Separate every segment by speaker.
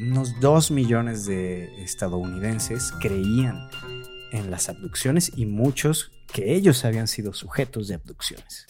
Speaker 1: unos 2 millones de estadounidenses creían en las abducciones y muchos que ellos habían sido sujetos de abducciones.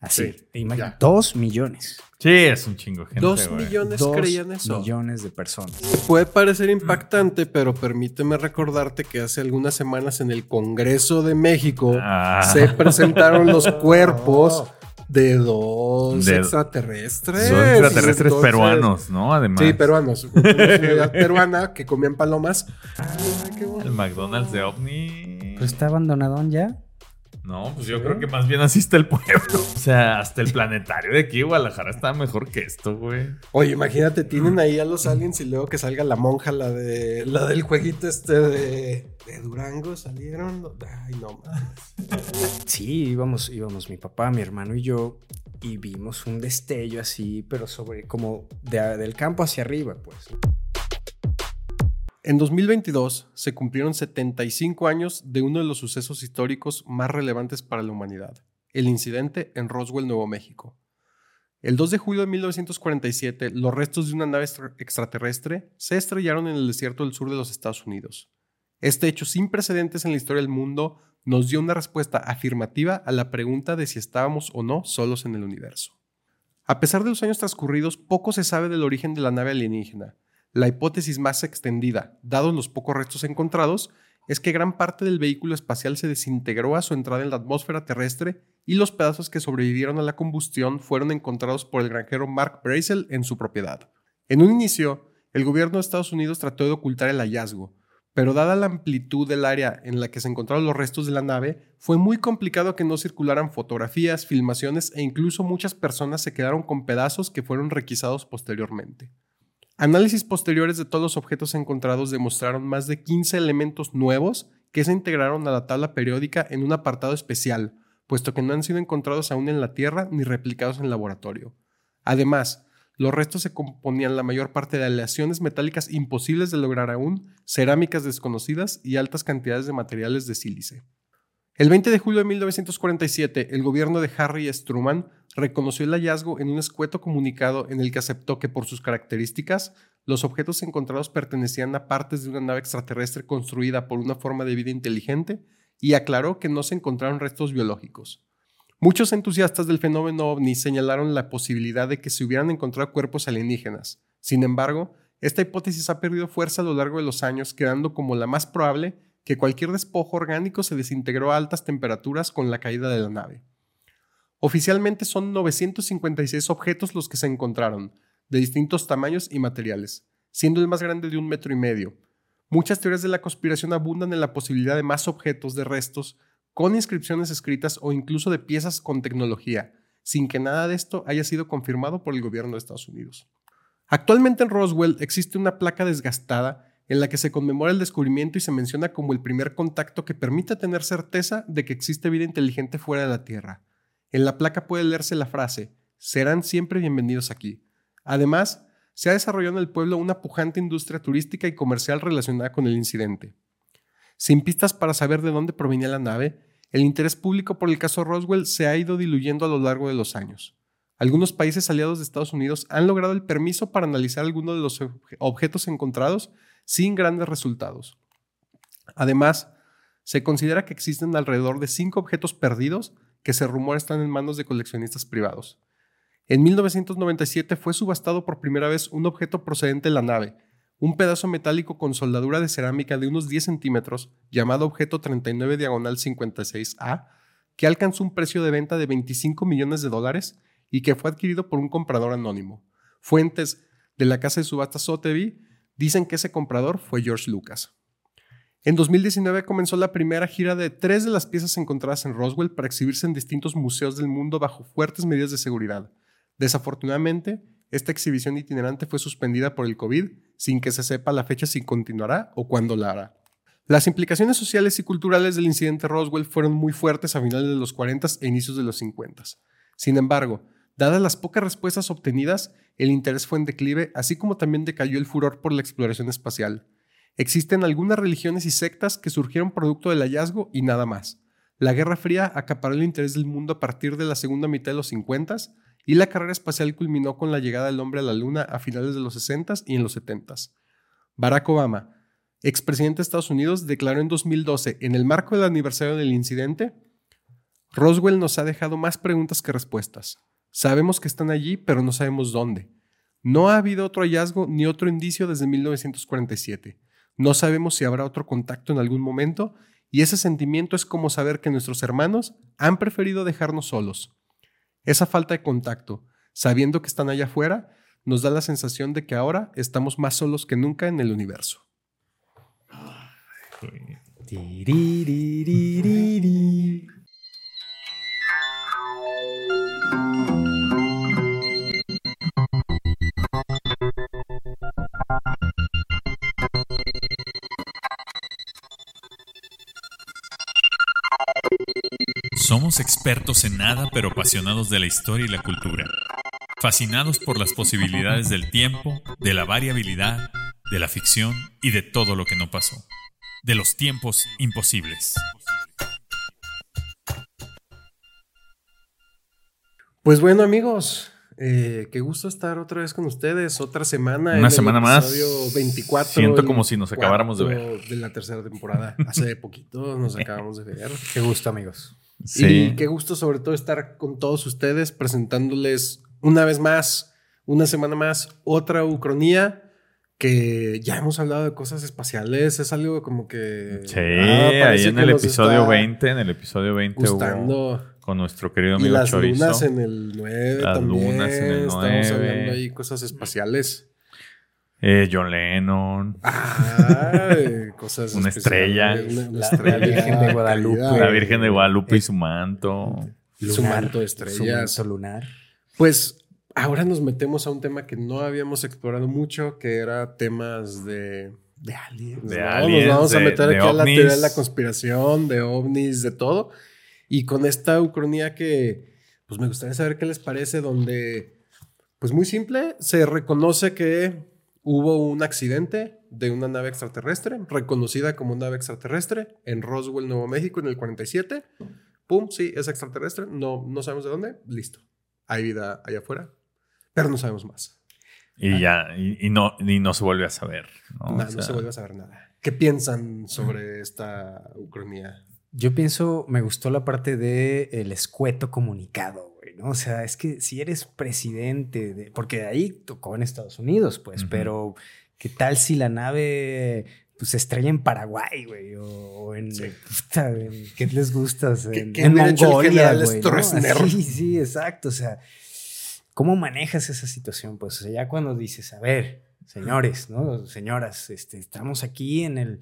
Speaker 1: Así,
Speaker 2: Sí,
Speaker 1: imagina,
Speaker 2: ya.
Speaker 1: 2 millones.
Speaker 3: Sí, es un chingo de gente.
Speaker 2: Dos
Speaker 3: güey.
Speaker 2: millones
Speaker 1: 2
Speaker 2: creían eso.
Speaker 1: millones de personas.
Speaker 2: Puede parecer impactante, pero permíteme recordarte que hace algunas semanas en el Congreso de México
Speaker 3: Ah.
Speaker 2: se presentaron los cuerpos de dos
Speaker 3: De-
Speaker 2: extraterrestres.
Speaker 3: Son extraterrestres
Speaker 2: Entonces-
Speaker 3: peruanos, ¿no? Además.
Speaker 2: Sí, peruanos. Una ciudad peruana que comían palomas. Ay, qué bueno.
Speaker 3: El McDonald's de OVNI.
Speaker 1: Pero está abandonadón ya.
Speaker 3: No, pues yo creo que más bien así está el pueblo. O sea, hasta el planetario de aquí, Guadalajara, está mejor que esto, güey.
Speaker 2: Oye, imagínate, tienen ahí a los aliens y luego que salga la monja, la de la del jueguito este de, de Durango, salieron. Ay, no mames.
Speaker 1: Sí, íbamos, íbamos mi papá, mi hermano y yo, y vimos un destello así, pero sobre como de- del campo hacia arriba, pues.
Speaker 2: En 2022 se cumplieron 75 años de uno de los sucesos históricos más relevantes para la humanidad, el incidente en Roswell, Nuevo México. El 2 de julio de 1947, los restos de una nave extra- extraterrestre se estrellaron en el desierto del sur de los Estados Unidos. Este hecho sin precedentes en la historia del mundo nos dio una respuesta afirmativa a la pregunta de si estábamos o no solos en el universo. A pesar de los años transcurridos, poco se sabe del origen de la nave alienígena. La hipótesis más extendida, dados los pocos restos encontrados, es que gran parte del vehículo espacial se desintegró a su entrada en la atmósfera terrestre y los pedazos que sobrevivieron a la combustión fueron encontrados por el granjero Mark Brazel en su propiedad. En un inicio, el gobierno de Estados Unidos trató de ocultar el hallazgo, pero dada la amplitud del área en la que se encontraron los restos de la nave, fue muy complicado que no circularan fotografías, filmaciones e incluso muchas personas se quedaron con pedazos que fueron requisados posteriormente. Análisis posteriores de todos los objetos encontrados demostraron más de 15 elementos nuevos que se integraron a la tabla periódica en un apartado especial, puesto que no han sido encontrados aún en la Tierra ni replicados en laboratorio. Además, los restos se componían la mayor parte de aleaciones metálicas imposibles de lograr aún, cerámicas desconocidas y altas cantidades de materiales de sílice. El 20 de julio de 1947, el gobierno de Harry. Truman reconoció el hallazgo en un escueto comunicado en el que aceptó que por sus características, los objetos encontrados pertenecían a partes de una nave extraterrestre construida por una forma de vida inteligente y aclaró que no se encontraron restos biológicos. Muchos entusiastas del fenómeno ovni señalaron la posibilidad de que se hubieran encontrado cuerpos alienígenas. Sin embargo, esta hipótesis ha perdido fuerza a lo largo de los años, quedando como la más probable que cualquier despojo orgánico se desintegró a altas temperaturas con la caída de la nave. Oficialmente son 956 objetos los que se encontraron, de distintos tamaños y materiales, siendo el más grande de un metro y medio. Muchas teorías de la conspiración abundan en la posibilidad de más objetos de restos con inscripciones escritas o incluso de piezas con tecnología, sin que nada de esto haya sido confirmado por el gobierno de Estados Unidos. Actualmente en Roswell existe una placa desgastada en la que se conmemora el descubrimiento y se menciona como el primer contacto que permite tener certeza de que existe vida inteligente fuera de la Tierra. En la placa puede leerse la frase, serán siempre bienvenidos aquí. Además, se ha desarrollado en el pueblo una pujante industria turística y comercial relacionada con el incidente. Sin pistas para saber de dónde provenía la nave, el interés público por el caso Roswell se ha ido diluyendo a lo largo de los años. Algunos países aliados de Estados Unidos han logrado el permiso para analizar algunos de los obje- objetos encontrados sin grandes resultados. Además, se considera que existen alrededor de cinco objetos perdidos que se rumora están en manos de coleccionistas privados. En 1997 fue subastado por primera vez un objeto procedente de la nave, un pedazo metálico con soldadura de cerámica de unos 10 centímetros, llamado objeto 39 diagonal 56A, que alcanzó un precio de venta de 25 millones de dólares y que fue adquirido por un comprador anónimo. Fuentes de la casa de subastas Sotheby's dicen que ese comprador fue George Lucas. En 2019 comenzó la primera gira de tres de las piezas encontradas en Roswell para exhibirse en distintos museos del mundo bajo fuertes medidas de seguridad. Desafortunadamente, esta exhibición itinerante fue suspendida por el COVID sin que se sepa la fecha si continuará o cuándo la hará. Las implicaciones sociales y culturales del incidente Roswell fueron muy fuertes a finales de los 40 e inicios de los 50. Sin embargo, dadas las pocas respuestas obtenidas, el interés fue en declive, así como también decayó el furor por la exploración espacial. Existen algunas religiones y sectas que surgieron producto del hallazgo y nada más. La Guerra Fría acaparó el interés del mundo a partir de la segunda mitad de los 50 y la carrera espacial culminó con la llegada del hombre a la Luna a finales de los 60s y en los 70s. Barack Obama, expresidente de Estados Unidos, declaró en 2012, en el marco del aniversario del incidente, Roswell nos ha dejado más preguntas que respuestas. Sabemos que están allí, pero no sabemos dónde. No ha habido otro hallazgo ni otro indicio desde 1947. No sabemos si habrá otro contacto en algún momento y ese sentimiento es como saber que nuestros hermanos han preferido dejarnos solos. Esa falta de contacto, sabiendo que están allá afuera, nos da la sensación de que ahora estamos más solos que nunca en el universo.
Speaker 4: Somos expertos en nada pero apasionados de la historia y la cultura. Fascinados por las posibilidades del tiempo, de la variabilidad, de la ficción y de todo lo que no pasó. De los tiempos imposibles.
Speaker 2: Pues bueno amigos, eh, qué gusto estar otra vez con ustedes, otra semana.
Speaker 3: Una semana más.
Speaker 2: 24.
Speaker 3: Siento como si nos acabáramos de ver.
Speaker 2: De la tercera temporada. Hace poquito nos acabamos de ver.
Speaker 1: Qué gusto amigos.
Speaker 2: Y qué gusto sobre todo estar con todos ustedes presentándoles una vez más, una semana más, otra Ucronía que ya hemos hablado de cosas espaciales, es algo como que...
Speaker 3: Sí, ahí en el episodio 20, en el episodio 20
Speaker 2: gustando.
Speaker 3: con nuestro querido amigo
Speaker 2: y las
Speaker 3: Chorizo.
Speaker 2: lunas en el 9
Speaker 3: Las
Speaker 2: también.
Speaker 3: lunas en el
Speaker 2: Estamos
Speaker 3: 9.
Speaker 2: hablando ahí cosas espaciales.
Speaker 3: Eh, John Lennon.
Speaker 2: Ah, cosas
Speaker 3: Una estrella.
Speaker 2: Una, una
Speaker 1: La-
Speaker 2: estrella.
Speaker 1: la Virgen de Guadalupe.
Speaker 3: La Virgen de Guadalupe y su manto.
Speaker 2: Su manto de estrellas.
Speaker 1: Su manto lunar.
Speaker 2: Pues ahora nos metemos a un tema que no habíamos explorado mucho, que era temas de, de aliens.
Speaker 3: De
Speaker 2: ¿no?
Speaker 3: aliens,
Speaker 2: Nos vamos a
Speaker 3: de-
Speaker 2: meter
Speaker 3: de
Speaker 2: aquí a la
Speaker 3: ovnis.
Speaker 2: teoría de la conspiración, de ovnis, de todo. Y con esta ucronía que, pues me gustaría saber qué les parece, donde, pues muy simple, se reconoce que hubo un accidente de una nave extraterrestre, reconocida como nave extraterrestre, en Roswell, Nuevo México, en el 47. Pum, sí, es extraterrestre, no, no sabemos de dónde, listo. Hay vida allá afuera, pero no sabemos más.
Speaker 3: Y ya, y, y no, y no se vuelve a saber. ¿no?
Speaker 2: Nah,
Speaker 3: O
Speaker 2: no se vuelve a saber nada. ¿Qué piensan sobre esta ucronía?
Speaker 1: Yo pienso, me gustó la parte de el escueto comunicado, ¿no? O sea, es que si eres presidente, de, porque ahí tocó en Estados Unidos, pues, pero ¿qué tal si la nave pues, se estrella en Paraguay, güey? O, o en,
Speaker 2: Sí.
Speaker 1: puta, en- ¿qué les gusta? O sea,
Speaker 2: ¿Qué-
Speaker 1: en, Mongolia, güey. Sí, sí, exacto. O sea, ¿cómo manejas esa situación? Pues, o sea, ya cuando dices, a ver, señores, ¿no? Señoras, este, estamos aquí en el,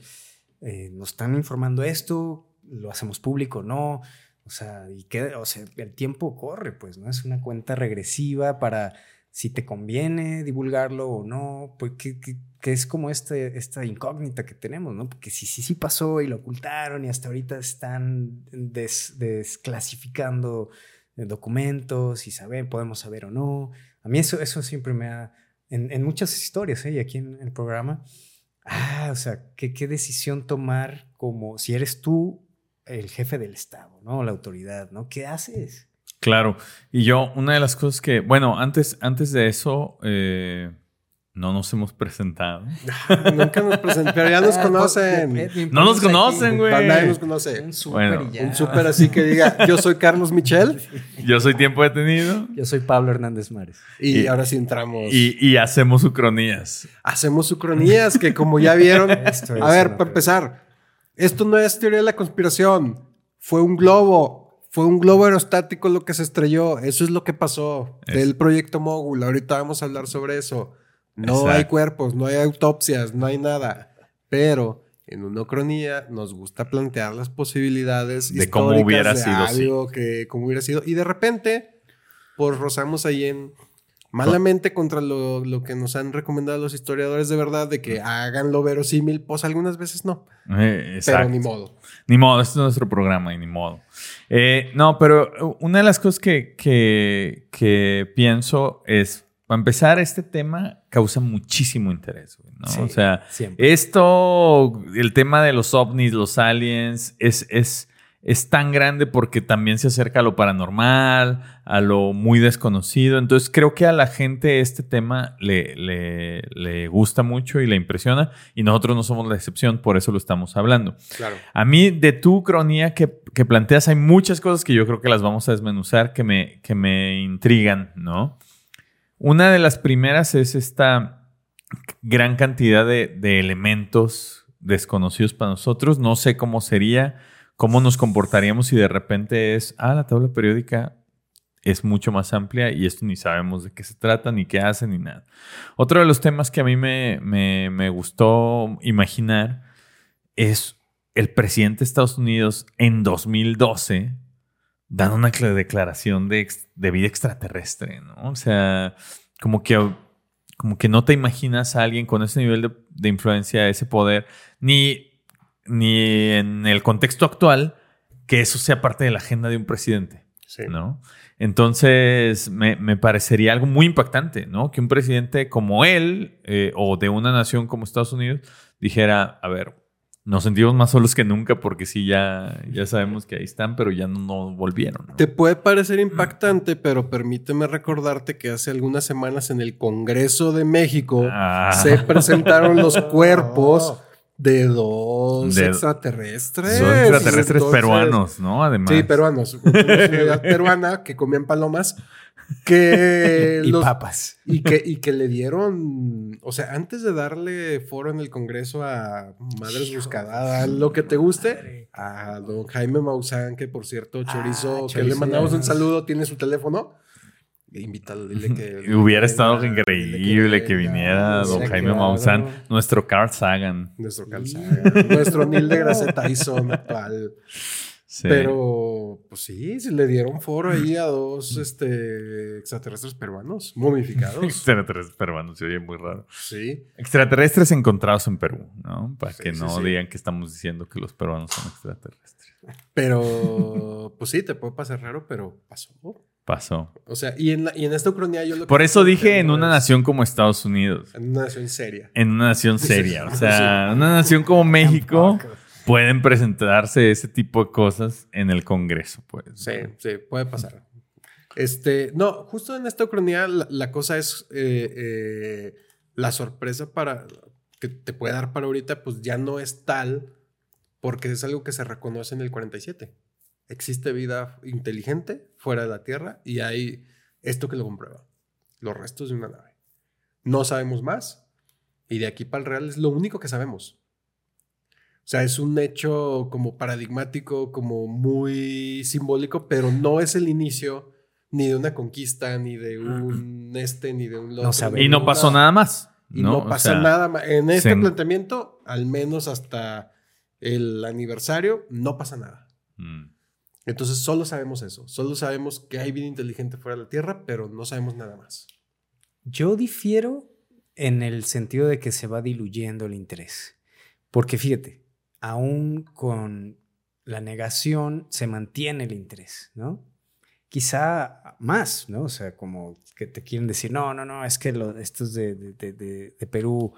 Speaker 1: eh, nos están informando esto, lo hacemos público, no. O sea, y que, o sea, el tiempo corre, pues, ¿no? Es una cuenta regresiva para si te conviene divulgarlo o no, pues que, es como este, esta incógnita que tenemos, ¿no? Porque si sí sí pasó y lo ocultaron y hasta ahorita están des- desclasificando eh, documentos y saber, podemos saber o no. A mí eso, eso siempre me ha, en, en muchas historias, ¿eh? Y aquí en el programa, ah, o sea, ¿qué, qué decisión tomar como si eres tú el jefe del Estado, ¿no? La autoridad, ¿no? ¿Qué haces?
Speaker 3: Claro. Y yo, una de las cosas que, bueno, antes, antes de eso, eh, no nos hemos presentado.
Speaker 2: Nunca nos presentaron, pero ya nos
Speaker 1: Ah,
Speaker 2: conocen.
Speaker 1: me
Speaker 3: No nos conocen, güey.
Speaker 2: Nadie nos conoce.
Speaker 1: Un súper
Speaker 3: Bueno.
Speaker 2: Un súper así que diga, yo soy Carlos Michel
Speaker 3: Yo soy tiempo detenido
Speaker 1: Yo soy Pablo Hernández Mares.
Speaker 2: y,
Speaker 3: Y-
Speaker 2: ahora sí entramos.
Speaker 3: y, y hacemos ucronías.
Speaker 2: Hacemos ucronías que como ya vieron,
Speaker 1: Esto es
Speaker 2: a ver, para empezar, esto no es teoría de la conspiración, fue un globo, fue un globo aerostático lo que se estrelló, eso es lo que pasó
Speaker 3: Es-
Speaker 2: del proyecto Mogul, ahorita vamos a hablar sobre eso. No
Speaker 3: Exacto.
Speaker 2: hay cuerpos, no hay autopsias, no hay nada, pero en una ucronía nos gusta plantear las posibilidades
Speaker 3: De cómo hubiera
Speaker 2: de
Speaker 3: sido, sí.
Speaker 2: algo que cómo hubiera sido y de repente pues rozamos ahí en malamente contra lo, lo que nos han recomendado los historiadores de verdad de que hagan lo verosímil, pues algunas veces no,
Speaker 3: Eh,
Speaker 2: pero ni modo.
Speaker 3: Ni modo, este es nuestro programa y ni modo. Eh, no, pero una de las cosas que, que, que pienso es, para empezar, este tema causa muchísimo interés, ¿no?
Speaker 1: Sí,
Speaker 3: o sea,
Speaker 1: siempre.
Speaker 3: esto, el tema de los ovnis, los aliens, es, es, es tan grande porque también se acerca a lo paranormal, a lo muy desconocido. Entonces creo que a la gente este tema le, le, gusta mucho y le impresiona y nosotros no somos la excepción, por eso lo estamos hablando.
Speaker 2: Claro.
Speaker 3: A mí de tu cronía que, que, planteas hay muchas cosas que yo creo que las vamos a desmenuzar que me, que me intrigan, ¿no? Una de las primeras es esta gran cantidad de, de elementos desconocidos para nosotros. No sé cómo sería cómo nos comportaríamos si de repente es, ah, la tabla periódica es mucho más amplia y esto ni sabemos de qué se trata, ni qué hace, ni nada. Otro de los temas que a mí me, me, gustó imaginar es el presidente de Estados Unidos en 2012 dando una declaración de, de vida extraterrestre, ¿no? O sea, como que, como que no te imaginas a alguien con ese nivel de, de influencia, ese poder, ni ni en el contexto actual que eso sea parte de la agenda de un presidente. ¿no? Entonces, me, parecería algo muy impactante, ¿no? Que un presidente como él eh, o de una nación como Estados Unidos dijera, a ver, nos sentimos más solos que nunca porque sí, ya, ya sabemos que ahí están, pero ya no, volvieron.
Speaker 2: Te puede parecer impactante, pero permíteme recordarte que hace algunas semanas en el Congreso de México ah. se presentaron los cuerpos de dos extraterrestres.
Speaker 3: Son extraterrestres peruanos, ¿no? Además.
Speaker 2: Sí, peruanos. Una peruana que comían palomas. Que
Speaker 1: y papas.
Speaker 2: Y que, y que le dieron. O sea, antes de darle foro en el Congreso a Madres Buscadas, lo que te guste, a don Jaime Maussan, que por cierto, ah, Chorizo, que le mandamos un saludo, tiene su teléfono invítalo, dile que...
Speaker 3: Hubiera estado increíble que, viniera don Jaime Maussan, nuestro Carl Sagan.
Speaker 2: Nuestro Carl Sagan, nuestro Neil deGrasse Tyson actual. Pero, pues sí, se le dieron foro ahí a dos este, extraterrestres peruanos, momificados.
Speaker 3: extraterrestres peruanos, se oye muy raro.
Speaker 2: Sí.
Speaker 3: Extraterrestres encontrados en Perú, ¿no? Para que no digan que estamos diciendo que los peruanos son extraterrestres.
Speaker 2: Pero, pues sí, te puede pasar raro, pero pasó.
Speaker 3: Pasó.
Speaker 2: O sea, y en, y en esta ucronía yo lo
Speaker 3: Por eso dije en una nación como Estados Unidos.
Speaker 2: En una nación seria.
Speaker 3: En una nación seria. O sea, una nación como México pueden presentarse ese tipo de cosas en el Congreso, pues.
Speaker 2: Sí, sí, puede pasar. Este, no, justo en esta ucronía la, cosa es eh, eh, la sorpresa para que te puede dar para ahorita, pues ya no es tal porque es algo que se reconoce en el 47 existe vida inteligente fuera de la Tierra y hay esto que lo comprueba, los restos de una nave. No sabemos más y de aquí para el real es lo único que sabemos. O sea, es un hecho como paradigmático, como muy simbólico, pero no es el inicio ni de una conquista, ni de un este, ni de un
Speaker 3: no y no pasó nada más.
Speaker 2: Y no, pasa nada más. En este planteamiento, al menos hasta el aniversario, no pasa nada. Mm. Entonces solo sabemos eso, solo sabemos que hay vida inteligente fuera de la Tierra, pero no sabemos nada más.
Speaker 1: Yo difiero en el sentido de que se va diluyendo el interés, porque fíjate, aún con la negación se mantiene el interés, ¿no? Quizá más, ¿no? O sea, como que te quieren decir, no, no, no, es que estos de, de, Perú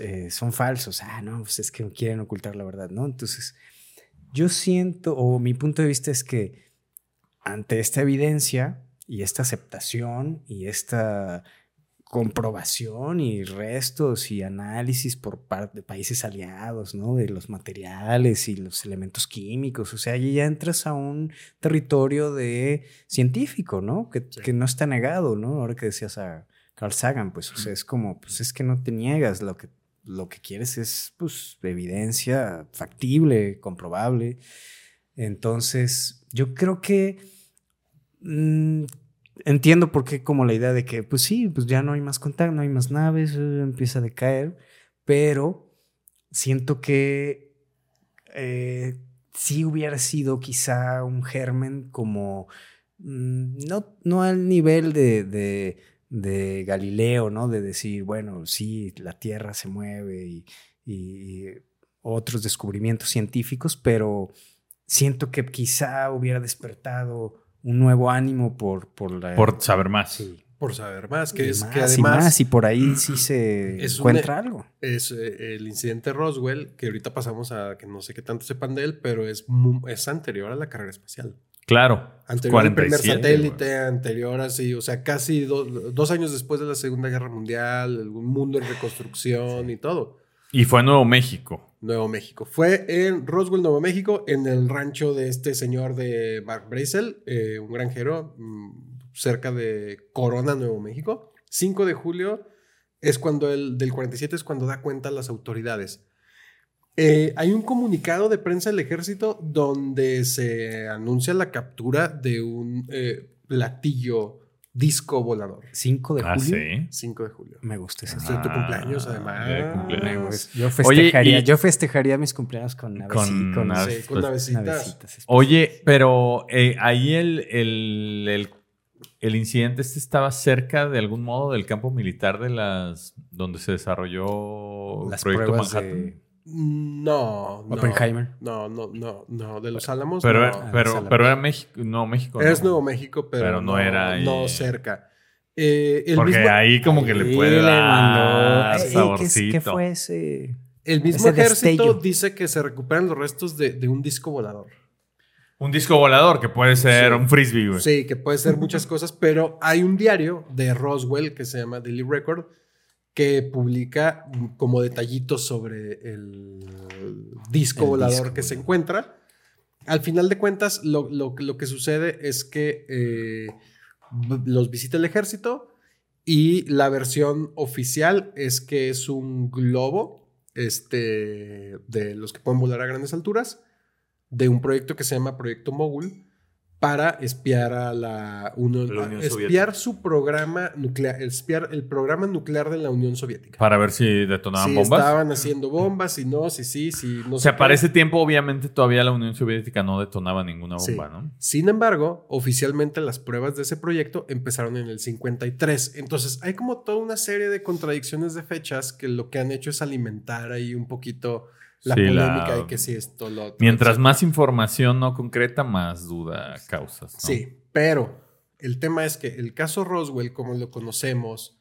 Speaker 1: eh, son falsos, ah, no, pues es que quieren ocultar la verdad, ¿no? Entonces yo siento, o mi punto de vista es que ante esta evidencia y esta aceptación y esta comprobación y restos y análisis por parte de países aliados, ¿no? De los materiales y los elementos químicos. O sea, allí ya entras a un territorio de científico, ¿no? Que, que, no está negado, ¿no? Ahora que decías a Carl Sagan, pues, o sea, es como, pues es que no te niegas lo que lo que quieres es pues evidencia factible, comprobable. Entonces, yo creo que mm, entiendo por qué como la idea de que pues sí, pues ya no hay más contacto, no hay más naves, eh, empieza a decaer, pero siento que eh, sí hubiera sido quizá un germen como mm, no, no al nivel de de Galileo, ¿no? De decir, bueno, sí, la Tierra se mueve y, otros descubrimientos científicos, pero siento que quizá hubiera despertado un nuevo ánimo por, por,
Speaker 3: por saber más.
Speaker 1: Sí,
Speaker 2: Por saber más, que
Speaker 1: Y
Speaker 2: es
Speaker 1: más
Speaker 2: que
Speaker 1: y
Speaker 2: además
Speaker 1: más, y por ahí sí se
Speaker 2: es un-
Speaker 1: encuentra algo.
Speaker 2: es eh, el incidente Roswell, que ahorita pasamos a que no sé qué tanto sepan de él, pero es, es anterior a la carrera espacial.
Speaker 3: Claro.
Speaker 2: Anterior al primer
Speaker 3: 47,
Speaker 2: satélite, anterior así, o sea, casi do- dos años después de la Segunda Guerra Mundial, un mundo en reconstrucción y todo.
Speaker 3: Y fue Nuevo México.
Speaker 2: Nuevo México. Fue en Roswell, Nuevo México, en el rancho de este señor de Mark Brazel, eh, un granjero mm, cerca de Corona, Nuevo México. 5 de julio es cuando el del 47 es cuando da cuenta a las autoridades. Eh, hay un comunicado de prensa del ejército donde se anuncia la captura de un eh, platillo disco volador.
Speaker 1: 5 de
Speaker 3: Ah,
Speaker 1: julio.
Speaker 3: sí.
Speaker 2: 5 de julio.
Speaker 1: Me gusta ese.
Speaker 2: Es de tu
Speaker 3: Ah,
Speaker 2: cumpleaños,
Speaker 3: de
Speaker 2: además.
Speaker 3: cumpleaños.
Speaker 1: Me gusta. Yo festejaría,
Speaker 3: y-
Speaker 1: yo festejaría mis cumpleaños con naveci-
Speaker 3: Con
Speaker 1: con,
Speaker 3: naves.
Speaker 2: Sí, con
Speaker 3: pues,
Speaker 2: navecitas.
Speaker 1: navecitas.
Speaker 3: Oye, pero eh, ahí el, el, el, el incidente este estaba cerca de algún modo del campo militar de las donde se desarrolló el
Speaker 1: las
Speaker 3: proyecto
Speaker 1: pruebas
Speaker 3: Manhattan.
Speaker 1: de
Speaker 2: No, no.
Speaker 1: Oppenheimer.
Speaker 2: No, no, no, no. De los Álamos.
Speaker 3: Pero,
Speaker 2: no.
Speaker 1: Ah,
Speaker 3: pero,
Speaker 1: Álamos.
Speaker 3: pero era México, no México.
Speaker 2: Es
Speaker 3: no.
Speaker 2: Nuevo México, pero,
Speaker 3: Pero no
Speaker 2: no,
Speaker 3: era ahí.
Speaker 2: No cerca. Eh, el,
Speaker 3: Porque
Speaker 2: mismo,
Speaker 3: ahí como que le puede dar
Speaker 1: mandó- Ey, ey, ¿qué es-
Speaker 3: saborcito.
Speaker 1: ¿Qué, fue ese?
Speaker 2: el mismo
Speaker 1: ese
Speaker 2: ejército
Speaker 1: destello?
Speaker 2: dice que se recuperan los restos de, de un disco volador.
Speaker 3: Un disco volador que puede ser
Speaker 2: Sí.
Speaker 3: un frisbee, güey.
Speaker 2: Sí, que puede ser muchas cosas, pero hay un diario de Roswell que se llama Daily Record que publica como detallitos sobre el disco
Speaker 1: El
Speaker 2: volador
Speaker 1: disco
Speaker 2: que se encuentra. Al final de cuentas, lo, lo- lo que sucede es que eh, los visita el ejército y la versión oficial es que es un globo este, de los que pueden volar a grandes alturas de un proyecto que se llama Proyecto Mogul para espiar a la Unión,
Speaker 3: La Unión
Speaker 2: espiar
Speaker 3: Soviética.
Speaker 2: su programa nuclear, espiar el programa nuclear de la Unión Soviética.
Speaker 3: Para ver si detonaban
Speaker 2: si
Speaker 3: bombas.
Speaker 2: estaban haciendo bombas, si no, si sí, si no
Speaker 3: O sea,
Speaker 2: sé
Speaker 3: para ese tiempo, obviamente, todavía la Unión Soviética no detonaba ninguna
Speaker 2: Sí.
Speaker 3: bomba, ¿no?
Speaker 2: Sin embargo, oficialmente las pruebas de ese proyecto empezaron en el 53. Entonces, hay como toda una serie de contradicciones de fechas que lo que han hecho es alimentar ahí un poquito la
Speaker 3: Sí, la-
Speaker 2: polémica de que si esto, lo otro.
Speaker 3: Mientras
Speaker 2: etcétera.
Speaker 3: más información no concreta, más duda causas. ¿no?
Speaker 2: Sí, pero el tema es que el caso Roswell, como lo conocemos,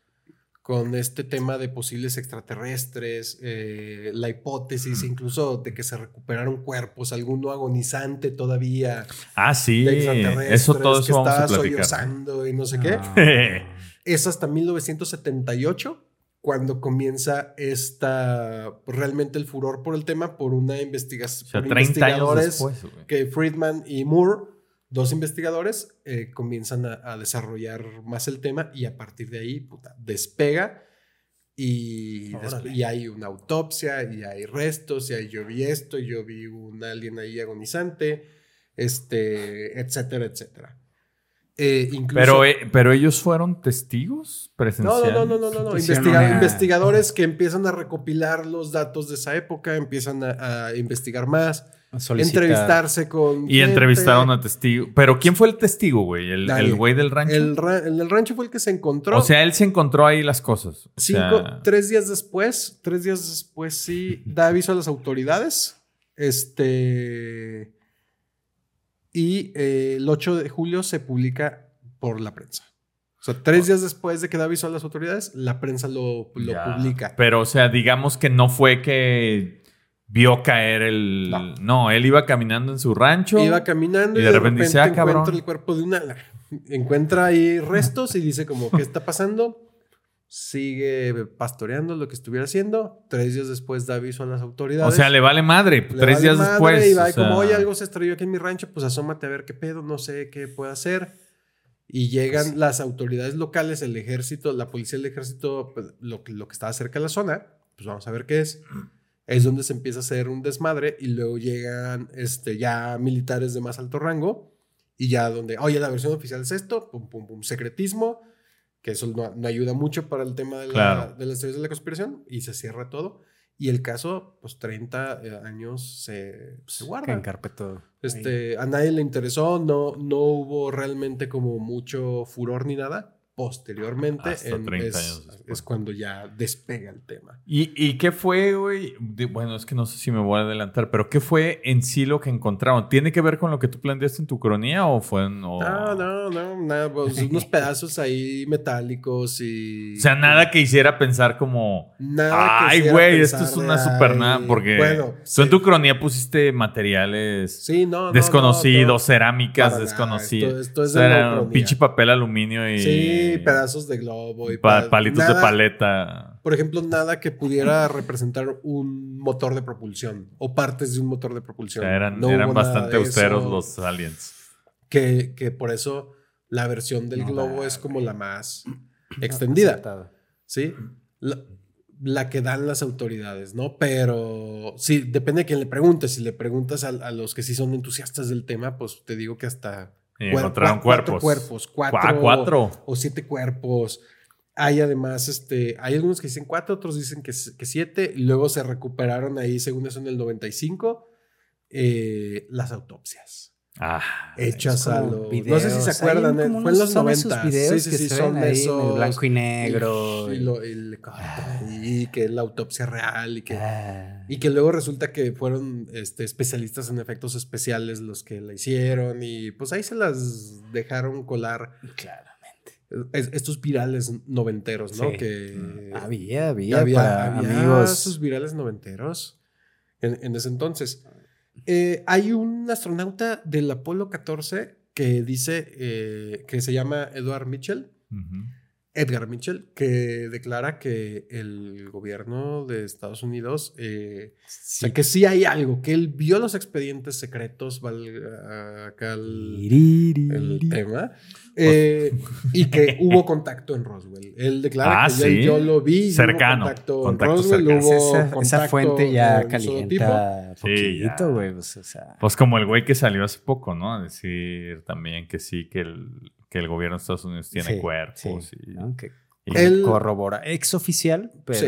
Speaker 2: con este tema de posibles extraterrestres, eh, la hipótesis incluso de que se recuperaron cuerpos, alguno agonizante todavía,
Speaker 3: Ah, sí.
Speaker 2: de extraterrestres,
Speaker 3: Eso todo
Speaker 2: que
Speaker 3: eso vamos a
Speaker 2: estaba
Speaker 3: platicar.
Speaker 2: sollozando y no sé qué.
Speaker 1: Ah.
Speaker 2: Es hasta 1978 cuando comienza esta realmente el furor por el tema por una
Speaker 3: O
Speaker 2: investigación
Speaker 3: sea,
Speaker 2: por
Speaker 3: 30 años
Speaker 2: investigadores
Speaker 3: después, güey.
Speaker 2: que Friedman y Moore, dos investigadores, eh, comienzan a, a desarrollar más el tema y a partir de ahí puta, despega y, y hay una autopsia y hay restos y ahí yo vi esto, yo vi un alien ahí agonizante, este, etcétera, etcétera. Eh, incluso,
Speaker 3: Pero, eh, pero ellos fueron testigos
Speaker 2: no,
Speaker 3: presenciales.
Speaker 2: no, no, no, no, no, investiga-
Speaker 1: una-
Speaker 2: investigadores que empiezan a recopilar los datos de esa época, empiezan a, a investigar más, entrevistarse con
Speaker 3: Y
Speaker 2: gente.
Speaker 3: entrevistaron a testigos. Pero ¿quién fue el testigo, güey? ¿El, güey del rancho?
Speaker 2: El, ra- el del rancho fue el que se encontró.
Speaker 3: o sea, él se encontró ahí las cosas. O
Speaker 2: Cinco,
Speaker 3: sea,
Speaker 2: tres días después, tres días después sí da aviso a las autoridades. Este. Y eh, el 8 de julio se publica por la prensa. O sea, tres días después de que da aviso a las autoridades, la prensa lo, lo
Speaker 3: ya.
Speaker 2: publica.
Speaker 3: Pero, o sea, digamos que no fue que vio caer el.
Speaker 2: No.
Speaker 3: No, él iba caminando en su rancho.
Speaker 2: Iba caminando
Speaker 3: Y
Speaker 2: y,
Speaker 3: de repente
Speaker 2: repente,
Speaker 3: dice, "Ah,
Speaker 2: encuentra
Speaker 3: cabrón".
Speaker 2: el cuerpo de una. Encuentra ahí restos y dice como, ¿qué está pasando? Sigue pastoreando lo que estuviera haciendo. Tres días después da aviso a las
Speaker 3: o
Speaker 2: autoridades.
Speaker 3: sea, le vale madre.
Speaker 2: Le
Speaker 3: tres
Speaker 2: vale
Speaker 3: días
Speaker 2: madre
Speaker 3: después.
Speaker 2: Y va
Speaker 3: o sea,
Speaker 2: como, oye, algo se estrelló aquí en mi rancho, pues asómate a ver qué pedo, no sé qué puede hacer. Y llegan
Speaker 3: Pues
Speaker 2: las autoridades locales, el ejército, la policía del ejército, pues, lo, que- lo que estaba cerca de la zona, pues vamos a ver qué es. Es donde se empieza a hacer un desmadre y luego llegan este, ya militares de más alto rango y ya donde, oye, la versión oficial es esto, pum, pum, pum, secretismo, que eso no, no ayuda mucho para el tema de, la-
Speaker 3: Claro.
Speaker 2: de las teorías de la conspiración y se cierra todo. Y el caso, pues 30 eh, años se, se guarda.
Speaker 1: encarpetó.
Speaker 2: Este, a nadie le interesó, no, no hubo realmente como mucho furor ni nada. Posteriormente en-
Speaker 3: 30
Speaker 2: es, es cuando ya despega el tema.
Speaker 3: ¿Y, y qué fue, güey? Bueno, es que no sé si me voy a adelantar, pero ¿qué fue en sí lo que encontraron? ¿Tiene que ver con lo que tú planteaste en tu cronía o fue en... o-
Speaker 2: No, no, no, nada, pues, unos pedazos ahí metálicos y...
Speaker 3: O sea, nada que hiciera pensar como...
Speaker 2: Nada
Speaker 3: Ay, güey, esto es una super nada. Porque
Speaker 2: Bueno,
Speaker 3: tú en tu cronía pusiste materiales
Speaker 2: Sí, no, no,
Speaker 3: desconocidos,
Speaker 2: no, no.
Speaker 3: cerámicas desconocidas.
Speaker 2: esto- esto es
Speaker 3: O sea,
Speaker 2: de
Speaker 3: era
Speaker 2: neucronía.
Speaker 3: pinche papel aluminio y...
Speaker 2: Sí, pedazos de globo y
Speaker 3: pa-
Speaker 2: pa-
Speaker 3: palitos de paleta.
Speaker 2: Por ejemplo, nada que pudiera representar un motor de propulsión o partes de un motor de
Speaker 3: O
Speaker 2: propulsión.
Speaker 3: sea, eran,
Speaker 2: No
Speaker 3: eran bastante austeros
Speaker 2: eso.
Speaker 3: los aliens.
Speaker 2: Que, que por eso la versión del
Speaker 1: No
Speaker 2: globo es como la más extendida. ¿sí? La, la que dan las autoridades, ¿no? Pero sí, depende de quién le preguntes. Si le preguntas a, a los que sí son entusiastas del tema, pues te digo que hasta
Speaker 3: Y encontraron
Speaker 2: cua- cuatro
Speaker 3: cuerpos.
Speaker 2: cuerpos, cuatro,
Speaker 3: Ah, cuatro.
Speaker 2: o siete cuerpos. Hay además, este, hay algunos que dicen cuatro, otros dicen que siete, y luego se recuperaron ahí, según eso, en el 95, eh, las autopsias.
Speaker 3: Ah,
Speaker 2: Hechas a los... no
Speaker 1: videos,
Speaker 2: sé si se acuerdan, eh, fue en los
Speaker 1: son
Speaker 2: 90.
Speaker 1: esos videos
Speaker 2: sí,
Speaker 1: que
Speaker 2: sí, sí, son
Speaker 1: ahí en
Speaker 2: esos...
Speaker 1: blanco y negro.
Speaker 2: Y, lo- y que la autopsia real y que...
Speaker 1: Ah.
Speaker 2: Y que luego resulta que fueron este, especialistas en efectos especiales los que la hicieron y pues ahí se las dejaron colar
Speaker 1: Claramente.
Speaker 2: es- estos virales noventeros, ¿no?
Speaker 1: Sí.
Speaker 2: Que
Speaker 1: Había, había,
Speaker 2: había,
Speaker 1: para
Speaker 2: había
Speaker 1: amigos.
Speaker 2: esos virales noventeros en, en ese entonces. Eh, hay un astronauta del Apolo 14 que dice que que se llama Edward Mitchell.
Speaker 3: ujú.
Speaker 2: Edgar Mitchell, que declara que el gobierno de Estados Unidos, eh, o sea, que sí hay algo, que él vio los expedientes secretos, valga acá el, el tema, eh, y que hubo contacto en Roswell. Él declara
Speaker 3: Ah,
Speaker 2: que yo-
Speaker 3: sí.
Speaker 2: yo, lo vi, y hubo
Speaker 3: Cercano,
Speaker 2: contacto,
Speaker 3: contacto
Speaker 2: en Roswell,
Speaker 3: cercano.
Speaker 2: hubo
Speaker 1: esa, fuente ya calienta poquito, güey. pues, o sea,
Speaker 3: Pues como el güey que salió hace poco, ¿no? A decir también que sí, que el, que el gobierno de Estados Unidos tiene
Speaker 1: sí,
Speaker 3: cuerpos.
Speaker 1: sí,
Speaker 3: y,
Speaker 1: ¿no? Que
Speaker 3: y-
Speaker 2: Él-
Speaker 1: corrobora. Ex oficial, pero.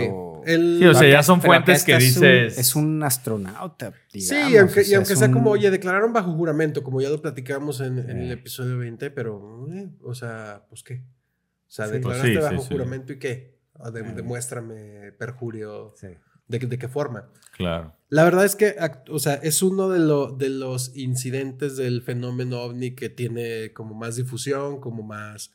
Speaker 2: Sí, él-
Speaker 3: Sí, o sea, ya son fuentes que
Speaker 1: está, es un-
Speaker 3: dices-
Speaker 1: Es un astronauta.
Speaker 2: Sí,
Speaker 1: digamos,
Speaker 2: y aunque,
Speaker 1: o
Speaker 2: y
Speaker 1: sea,
Speaker 2: aunque sea
Speaker 1: un-
Speaker 2: como, oye, declararon bajo juramento, como ya lo platicamos en, en el episodio 20, pero, eh, o sea, pues qué. O sea,
Speaker 1: Sí.
Speaker 2: declaraste
Speaker 3: Pues sí, sí,
Speaker 2: bajo
Speaker 3: sí.
Speaker 2: juramento y qué. Ah, de-
Speaker 1: Eh.
Speaker 2: demuéstrame perjurio.
Speaker 1: Sí.
Speaker 2: ¿De, qué- de qué forma?
Speaker 3: Claro.
Speaker 2: La verdad es que, o sea, es uno de, lo- de los incidentes del fenómeno ovni que tiene como más difusión, como más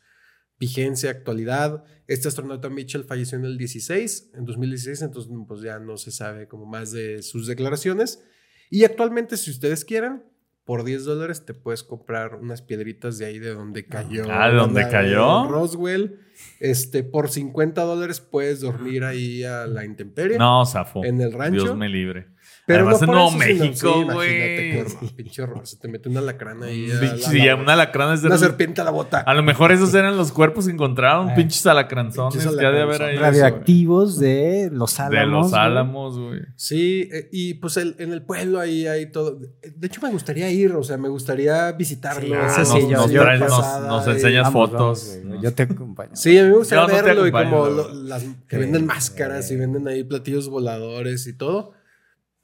Speaker 2: vigencia, actualidad. Este astronauta Mitchell falleció en el 16, en 2016, entonces pues ya no se sabe como más de sus declaraciones. Y actualmente, si ustedes quieren, por 10 dólares te puedes comprar unas piedritas de ahí de donde cayó.
Speaker 3: Ah, ¿de donde cayó?
Speaker 2: Roswell. Este, por 50 dólares puedes dormir ahí a la intemperie.
Speaker 3: No, zafo.
Speaker 2: En el rancho.
Speaker 3: Dios me libre.
Speaker 2: Pero
Speaker 3: Además,
Speaker 2: no
Speaker 3: en
Speaker 2: por
Speaker 3: Nuevo México,
Speaker 2: sí,
Speaker 3: güey.
Speaker 2: horror, pinche horror. Se te mete una lacrana ahí. la-
Speaker 3: sí,
Speaker 2: la-
Speaker 3: una alacrán es de
Speaker 2: una serpiente a la bota.
Speaker 3: A lo mejor esos eran los cuerpos que encontraron,
Speaker 1: Eh.
Speaker 3: pinches alacranzones
Speaker 2: Pinches
Speaker 3: que ha de haber ahí.
Speaker 2: alacranzones.
Speaker 1: Radioactivos de los álamos.
Speaker 3: De los álamos, güey.
Speaker 2: Sí, eh, y pues el- en el pueblo ahí hay todo. De hecho, me gustaría ir, o sea, me gustaría visitarlo.
Speaker 1: Sí,
Speaker 3: Ah,
Speaker 1: sí, yo-
Speaker 3: nos
Speaker 1: yo
Speaker 3: nos-
Speaker 2: pasada
Speaker 3: nos enseñas
Speaker 1: Vamos,
Speaker 3: fotos.
Speaker 1: Yo te acompaño.
Speaker 2: Sí, a mí me gustaría
Speaker 3: no
Speaker 2: verlo y
Speaker 3: acompaño,
Speaker 2: como lo- las que
Speaker 1: Sí,
Speaker 2: venden máscaras y venden ahí platillos voladores y todo.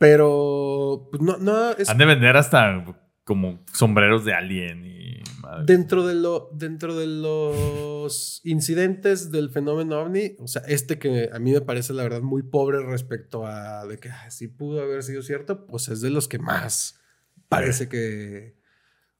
Speaker 2: Pero, pues no, no, es
Speaker 3: Han de vender hasta como sombreros de alien y madre.
Speaker 2: Dentro de, lo, dentro de los incidentes del fenómeno ovni, o sea, este que a mí me parece la verdad muy pobre respecto a de que ah, sí pudo haber sido cierto, pues es de los que más parece que...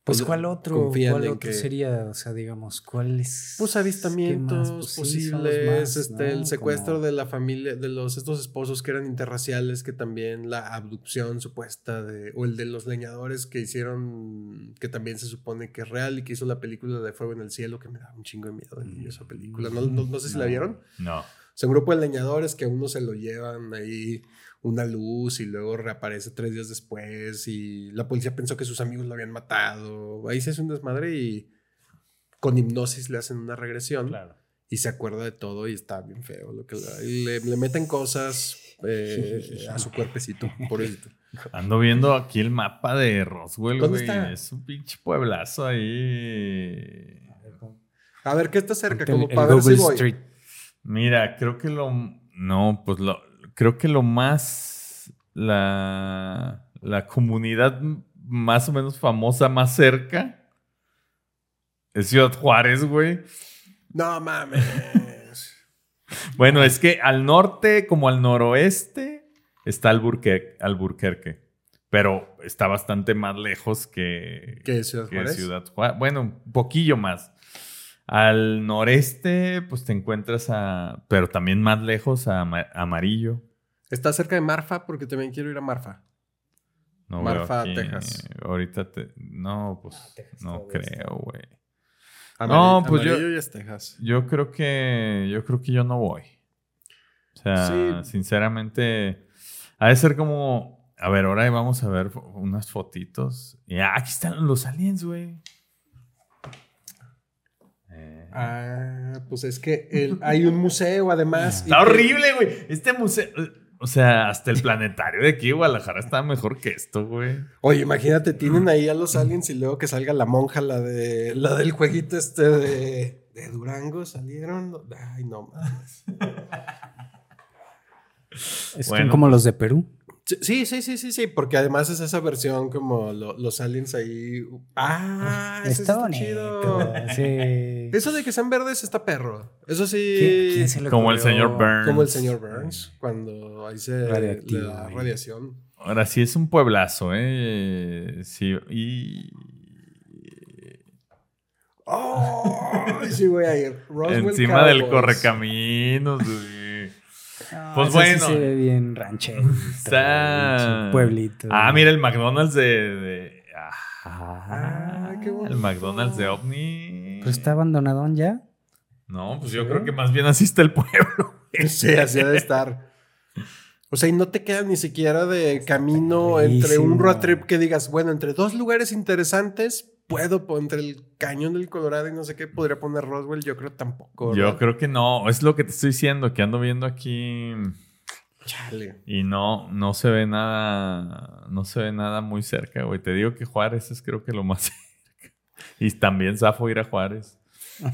Speaker 1: Pues, ¿cuál otro? ¿Cuál otro
Speaker 2: que-
Speaker 1: sería? O sea, digamos, ¿cuál es?
Speaker 2: Pues avistamientos
Speaker 1: más? Pues
Speaker 2: posibles,
Speaker 1: más,
Speaker 2: este,
Speaker 1: ¿no?
Speaker 2: el secuestro
Speaker 1: Como-
Speaker 2: de la familia, de los estos esposos que eran interraciales, que también la abducción supuesta de, o el de los leñadores que hicieron, que también se supone que es real y que hizo la película de Fuego en el Cielo, que me da un chingo de miedo niño esa película. No, no- no sé si la vieron.
Speaker 3: No.
Speaker 2: O sea, un grupo de leñadores que a uno se lo llevan ahí una luz y luego reaparece tres días después y la policía pensó que sus amigos lo habían matado. Ahí se hace un desmadre y con hipnosis le hacen una regresión
Speaker 3: Claro.
Speaker 2: y se acuerda de todo y está bien feo. Lo que le, y le, le meten cosas eh, a su cuerpecito, por eso.
Speaker 3: Ando viendo aquí el mapa de Roswell,
Speaker 2: ¿Dónde
Speaker 3: güey.
Speaker 2: está?
Speaker 3: Es un pinche pueblazo ahí.
Speaker 2: A ver, ¿qué está cerca? Como para ver si voy.
Speaker 1: Street.
Speaker 3: Mira, creo que lo. No, pues lo. Creo que lo más. La. La comunidad más o menos famosa más cerca. Es Ciudad Juárez, güey.
Speaker 2: No mames.
Speaker 3: Bueno, es que al norte como al noroeste está Alburquerque, Alburquerque pero está bastante más lejos que,
Speaker 2: ¿Qué Ciudad
Speaker 3: que
Speaker 2: Juárez?
Speaker 3: Ciudad Juárez. Bueno, un poquillo más. Al noreste, pues te encuentras a, pero también más lejos a Ama- Amarillo.
Speaker 2: Está cerca de Marfa porque también quiero ir a Marfa.
Speaker 3: No
Speaker 2: Marfa,
Speaker 3: veo
Speaker 2: Texas.
Speaker 3: Ahorita te, no, pues
Speaker 1: Texas
Speaker 3: no creo, güey. No, pues yo-
Speaker 2: Amarillo ya es Texas.
Speaker 3: Yo creo que yo creo que yo no voy. O sea,
Speaker 2: Sí.
Speaker 3: sinceramente, ha de ser como, a ver, ahora vamos a ver unas fotitos. Y ah, aquí están los aliens, güey.
Speaker 2: Ah, pues es que el- hay un museo además.
Speaker 3: Está horrible, güey. Este museo, o sea, hasta el planetario de aquí de Guadalajara está mejor que esto, güey.
Speaker 2: Oye, imagínate, tienen ahí a los aliens y luego que salga la monja, la de la del jueguito este de, de Durango, salieron. Ay, no mames.
Speaker 3: Bueno.
Speaker 1: como los de Perú.
Speaker 2: Sí, sí, sí, sí, sí, porque además es esa versión como lo- los aliens ahí. Ah, eso
Speaker 1: Está
Speaker 2: está
Speaker 1: bonito.
Speaker 2: chido.
Speaker 1: Sí.
Speaker 2: Eso de que sean verdes está perro. Eso sí.
Speaker 1: ¿Quién- quién se le
Speaker 3: Como el señor Burns.
Speaker 2: Como el señor Burns, cuando ahí se
Speaker 1: güey.
Speaker 2: radiación.
Speaker 3: Ahora sí es un pueblazo, ¿eh? Sí, y...
Speaker 2: ¡Oh! sí, voy a ir. Roswell
Speaker 3: Encima del correcaminos, güey.
Speaker 1: No,
Speaker 3: Pues bueno.
Speaker 1: Sí se ve bien ranchero.
Speaker 3: Está...
Speaker 1: Pueblito.
Speaker 3: Ah, mira el McDonald's de... de- Ah,
Speaker 2: Ah, qué bonito.
Speaker 3: El McDonald's de OVNI.
Speaker 1: Pero está abandonadón ya.
Speaker 3: No, pues yo creo que más bien así está el pueblo.
Speaker 2: Sí, así ha de estar. O sea, y no te queda ni siquiera de camino entre un road trip que digas, bueno, entre dos lugares interesantes, puedo, entre el cañón del Colorado y no sé qué, podría poner Roswell, yo creo tampoco.
Speaker 3: Yo creo que no. Es lo que te estoy diciendo, que ando viendo aquí
Speaker 2: Chale.
Speaker 3: y no, no se ve nada, no se ve nada muy cerca, güey. Te digo que Juárez es creo que lo más cerca. Y también Zafo ir a Juárez.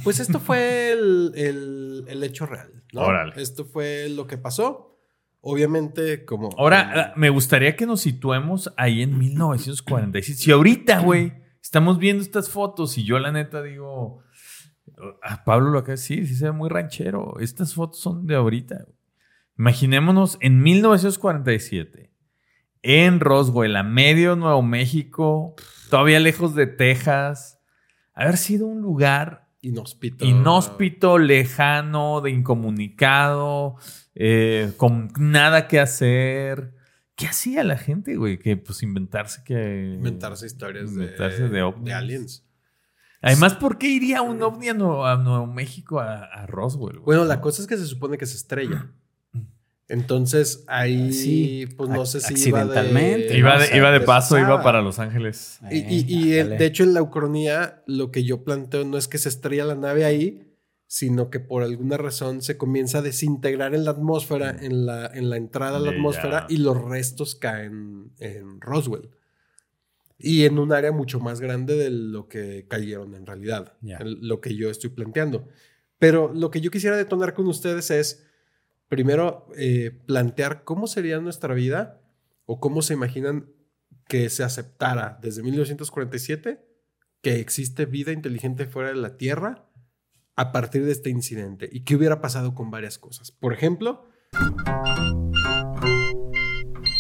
Speaker 2: Pues esto fue el, el- el hecho real, ¿no?
Speaker 3: Órale.
Speaker 2: Esto fue lo que pasó. Obviamente, como...
Speaker 3: Ahora, me gustaría que nos situemos ahí en 1946. Si ahorita, güey, estamos viendo estas fotos y yo la neta digo, a Pablo lo acaba de decir, sí se ve muy ranchero. Estas fotos son de ahorita. Imaginémonos en 1947, en Roswell, a medio Nuevo México, todavía lejos de Texas, haber sido un lugar
Speaker 2: Inhóspito.
Speaker 3: inhóspito, lejano, de incomunicado, eh, con nada que hacer. ¿Qué hacía la gente, güey? Que pues inventarse que...
Speaker 2: Inventarse historias
Speaker 3: Inventarse
Speaker 2: de,
Speaker 3: de ovnis.
Speaker 2: de aliens.
Speaker 3: Además, ¿por qué iría un ovni a Nuevo, a Nuevo México a, a Roswell? güey?
Speaker 2: Bueno, la cosa es que se supone que se estrella. Entonces ahí,
Speaker 1: Sí,
Speaker 2: pues no sé si iba de,
Speaker 1: accidentalmente,
Speaker 3: iba, de,
Speaker 1: o sea,
Speaker 3: iba de paso, iba para Los Ángeles.
Speaker 2: Y, y-
Speaker 1: Eh,
Speaker 2: y de hecho en la ucronía lo que yo planteo no es que se estrella la nave ahí, sino que por alguna razón se comienza a desintegrar en la atmósfera, en la, en la entrada a la atmósfera y los restos caen en Roswell. Y en un área mucho más grande de lo que cayeron en realidad, lo que yo estoy planteando. Pero lo que yo quisiera detonar con ustedes es, primero, eh, plantear cómo sería nuestra vida o cómo se imaginan que se aceptara desde 1947 que existe vida inteligente fuera de la Tierra a partir de este incidente y qué hubiera pasado con varias cosas. Por ejemplo,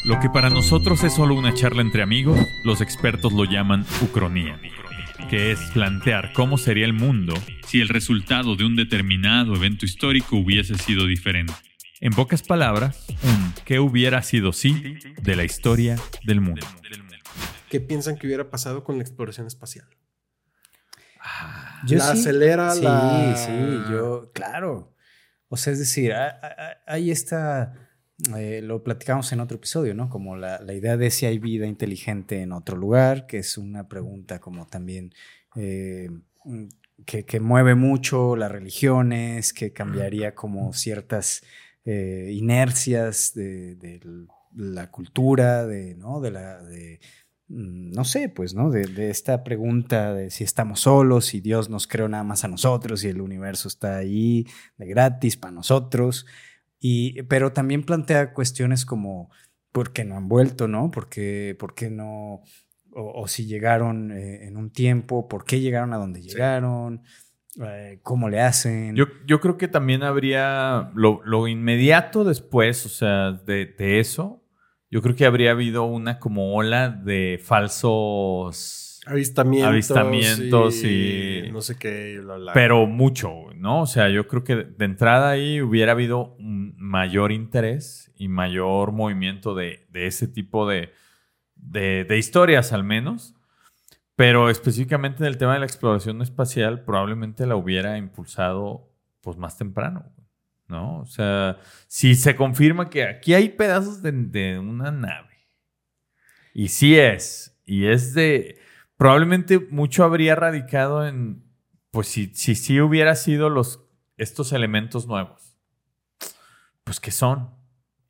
Speaker 4: Lo que para nosotros es solo una charla entre amigos, los expertos lo llaman ucronía, que es plantear cómo sería el mundo si el resultado de un determinado evento histórico hubiese sido diferente. En pocas palabras, un qué hubiera sido sí de la historia del mundo.
Speaker 2: ¿qué piensan que hubiera pasado con la exploración espacial?
Speaker 1: Yo
Speaker 2: la
Speaker 1: sí-
Speaker 2: acelera,
Speaker 1: sí,
Speaker 2: la...
Speaker 1: Sí, yo, claro. O sea, es decir, ahí está, eh, lo platicamos en otro episodio, ¿no? Como la, la idea de si hay vida inteligente en otro lugar, que es una pregunta como también eh, que, que mueve mucho las religiones, que cambiaría como ciertas eh, inercias de, de la cultura, de, ¿no? De la... De, no sé, pues, ¿no? De, de esta pregunta de si estamos solos, si Dios nos creó nada más a nosotros, si el universo está ahí de gratis para nosotros. Y, pero también plantea cuestiones como por qué no han vuelto, ¿no? ¿Por qué, por qué no? O, o si llegaron eh, en un tiempo, ¿por qué llegaron a donde llegaron? Eh, ¿Cómo le hacen?
Speaker 3: Yo, yo creo que también habría lo, lo inmediato después, o sea, de, de eso, yo creo que habría habido una como ola de falsos
Speaker 2: Avistamientos.
Speaker 3: Avistamientos y-
Speaker 2: No sé qué. bla, bla.
Speaker 3: Pero mucho, ¿no? O sea, yo creo que de entrada ahí hubiera habido un mayor interés y mayor movimiento de, de ese tipo de, de- de historias, al menos. Pero específicamente en el tema de la exploración espacial, probablemente la hubiera impulsado pues más temprano, ¿no? O sea, si se confirma que aquí hay pedazos de, de una nave, y sí es, y es de, probablemente mucho habría radicado en, pues si, si sí hubiera sido los, estos elementos nuevos, pues qué son,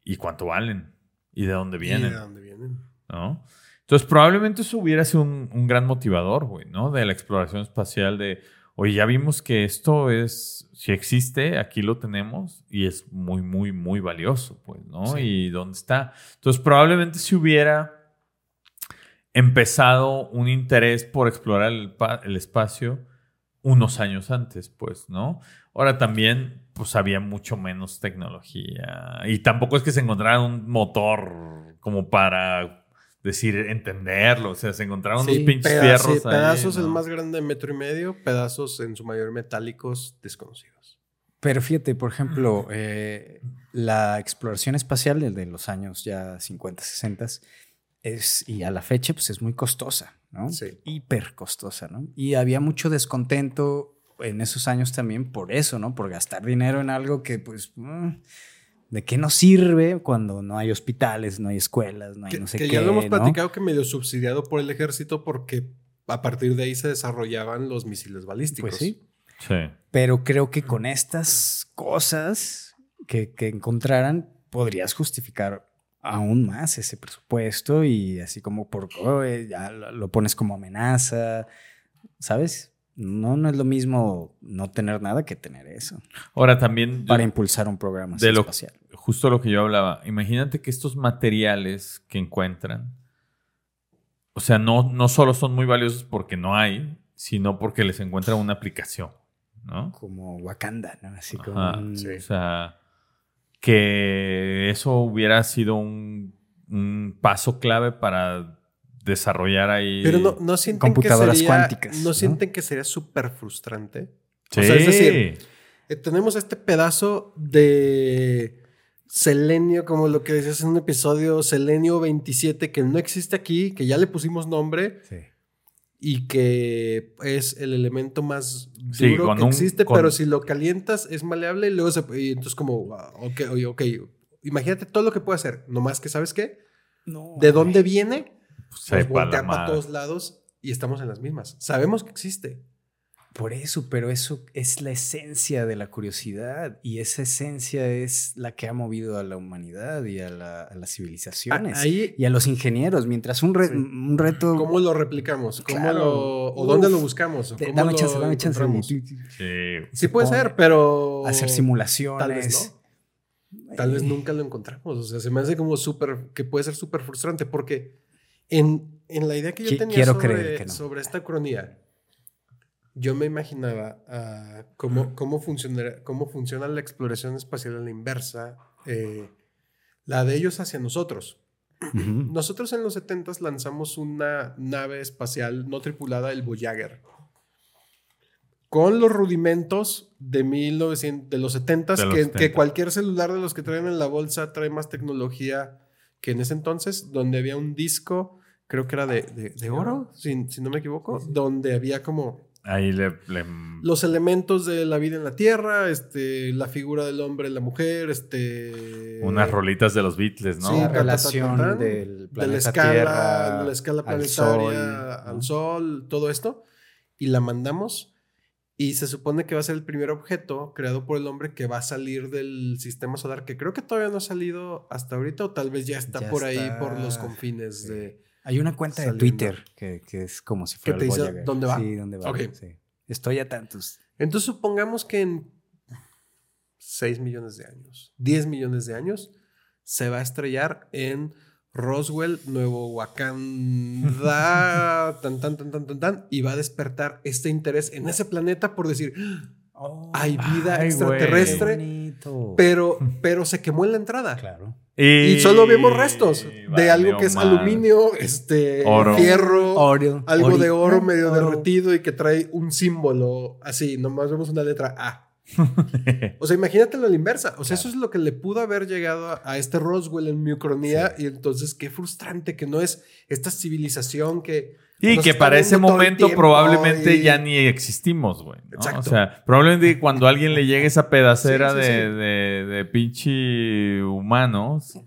Speaker 3: y cuánto valen, y de dónde
Speaker 2: ¿Y
Speaker 3: vienen.
Speaker 2: de dónde vienen?
Speaker 3: ¿no? Entonces, probablemente eso hubiera sido un, un gran motivador, güey, ¿no? De la exploración espacial de, oye, ya vimos que esto es, si existe, aquí lo tenemos y es muy, muy, muy valioso, pues, ¿no?
Speaker 2: Sí.
Speaker 3: Y dónde está. Entonces, probablemente si hubiera empezado un interés por explorar el, el espacio unos años antes, pues, ¿no? Ahora también, pues había mucho menos tecnología. Y tampoco es que se encontrara un motor como para decir, entenderlo. O sea, se encontraron
Speaker 2: Sí,
Speaker 3: unos pinches
Speaker 2: peda-
Speaker 3: fierros.
Speaker 2: sí,
Speaker 3: ahí,
Speaker 2: pedazos
Speaker 3: ¿no?
Speaker 2: el más grande de metro y medio, pedazos en su mayor metálicos desconocidos.
Speaker 1: Pero fíjate, por ejemplo, eh, la exploración espacial desde los años ya 50, 60 es, y a la fecha, pues es muy costosa, ¿no?
Speaker 2: Sí.
Speaker 1: Hiper costosa, ¿no? Y había mucho descontento en esos años también por eso, ¿no? Por gastar dinero en algo que, pues, mm, ¿de qué nos sirve cuando no hay hospitales, no hay escuelas, no hay
Speaker 2: Que,
Speaker 1: no sé
Speaker 2: que
Speaker 1: qué?
Speaker 2: ya lo hemos
Speaker 1: ¿no?
Speaker 2: platicado que medio subsidiado por el ejército porque a partir de ahí se desarrollaban los misiles balísticos.
Speaker 1: Pues sí.
Speaker 3: Sí.
Speaker 1: Pero creo que con estas cosas que, que encontraran, podrías justificar aún más ese presupuesto y así como por oh, ya lo lo pones como amenaza, ¿sabes? No, no es lo mismo no tener nada que tener eso
Speaker 3: Ahora también,
Speaker 1: para impulsar un programa
Speaker 3: de lo-
Speaker 1: espacial.
Speaker 3: justo lo que yo hablaba, imagínate que estos materiales que encuentran, o sea, no, no solo son muy valiosos porque no hay, sino porque les encuentran una aplicación, ¿no?
Speaker 1: Como Wakanda, ¿no? Así como
Speaker 3: Ajá,
Speaker 1: un-
Speaker 2: sí.
Speaker 3: O sea, que eso hubiera sido un, un paso clave para desarrollar ahí.
Speaker 2: Pero no, no sienten
Speaker 1: Computadoras
Speaker 2: que sería,
Speaker 1: cuánticas,
Speaker 2: ¿no,
Speaker 1: ¿no?
Speaker 2: sienten que sería súper frustrante.
Speaker 3: Sí.
Speaker 2: O sea, es decir, Eh, tenemos este pedazo de selenio, como lo que decías en un episodio, selenio 27, que no existe aquí, que ya le pusimos nombre
Speaker 1: Sí.
Speaker 2: y que es el elemento más
Speaker 3: Sí,
Speaker 2: duro
Speaker 3: con
Speaker 2: que
Speaker 3: un-
Speaker 2: existe,
Speaker 3: con-
Speaker 2: pero si lo calientas es maleable y luego se... Y entonces como, ah, ok, oye, ok, imagínate todo lo que puede hacer, nomás que, ¿sabes qué?
Speaker 1: No,
Speaker 2: ¿De dónde viene?
Speaker 3: Sepa
Speaker 2: Nos voltea para todos lados y estamos en las mismas. Sabemos que existe.
Speaker 1: Por eso, pero eso es la esencia de la curiosidad y esa esencia es la que ha movido a la humanidad y a, la- a las civilizaciones
Speaker 2: Ah, Ahí,
Speaker 1: y a los ingenieros. Mientras un, re-
Speaker 2: Sí.
Speaker 1: un reto...
Speaker 2: ¿Cómo lo replicamos? ¿Cómo
Speaker 1: Claro.
Speaker 2: lo, ¿O
Speaker 1: Uf.
Speaker 2: dónde lo buscamos? ¿O
Speaker 1: de-
Speaker 2: cómo
Speaker 1: dame
Speaker 2: lo
Speaker 1: chance, dame chance. Sí,
Speaker 3: Sí.
Speaker 2: Puede ser, pero...
Speaker 1: Hacer simulaciones.
Speaker 2: Tal vez Tal vez nunca lo encontramos. O sea, se me hace como súper... Que puede ser súper frustrante porque en, en la idea que yo tenía
Speaker 1: quiero
Speaker 2: sobre,
Speaker 1: creer que no.
Speaker 2: sobre esta cronía, yo me imaginaba ah, cómo, cómo, cómo funciona la exploración espacial a la inversa, eh, la de ellos hacia nosotros. Nosotros en los 70 lanzamos una nave espacial no tripulada, el Voyager. Con los rudimentos de, 1900, de los 70
Speaker 3: De los
Speaker 2: que,
Speaker 3: 70.
Speaker 2: que cualquier celular de los que traen en la bolsa trae más tecnología que en ese entonces, donde había un disco, creo que era de, de- de oro, si, si no me equivoco, donde había como
Speaker 3: Ahí le, le-
Speaker 2: los elementos de la vida en la Tierra, este, la figura del hombre, la mujer, este...
Speaker 3: unas rolitas de los Beatles, ¿no?
Speaker 2: Sí,
Speaker 1: la
Speaker 2: ta, ta, ta,
Speaker 1: relación
Speaker 2: ta,
Speaker 1: del
Speaker 2: de la
Speaker 1: planeta
Speaker 2: escala,
Speaker 1: Tierra
Speaker 2: de la escala
Speaker 1: al
Speaker 2: planetaria
Speaker 1: Sol,
Speaker 2: al sol, todo esto, y la mandamos. Y se supone que va a ser el primer objeto creado por el hombre que va a salir del sistema solar, que creo que todavía no ha salido hasta ahorita, o tal vez ya está
Speaker 1: Ya
Speaker 2: por ahí, por los confines
Speaker 1: Sí.
Speaker 2: de...
Speaker 1: Hay una cuenta de. Twitter que, que es como si fuera
Speaker 2: te
Speaker 1: el
Speaker 2: dice
Speaker 1: Voyager.
Speaker 2: dónde va?
Speaker 1: Sí, dónde va.
Speaker 2: Ok.
Speaker 1: sí. Estoy a tantos.
Speaker 2: Entonces supongamos que en 6 millones de años, 10 millones de años, se va a estrellar en Roswell, Nuevo Wakanda, tan, tan, tan, tan, tan, tan, y va a despertar este interés en ese planeta por decir,
Speaker 1: Oh,
Speaker 2: hay vida
Speaker 3: ay,
Speaker 2: extraterrestre, pero, pero se quemó en la entrada.
Speaker 1: Claro.
Speaker 2: Y solo vemos restos de algo que es aluminio, este,
Speaker 3: Oro.
Speaker 2: fierro,
Speaker 1: Oro.
Speaker 2: algo de oro medio
Speaker 1: oro.
Speaker 2: derretido y que trae un símbolo así, nomás vemos una letra A. O sea, imagínatelo a la inversa. O sea, eso es lo que le pudo haber llegado a, a este Roswell en mi ucronía. Y entonces, qué frustrante que no es esta civilización que.
Speaker 3: Y que para ese momento probablemente
Speaker 2: y-
Speaker 3: ya ni existimos, güey. ¿no?
Speaker 2: Exacto.
Speaker 3: O sea, probablemente cuando a alguien le llegue esa pedacera
Speaker 2: Sí, sí,
Speaker 3: de, de, de pinche humanos,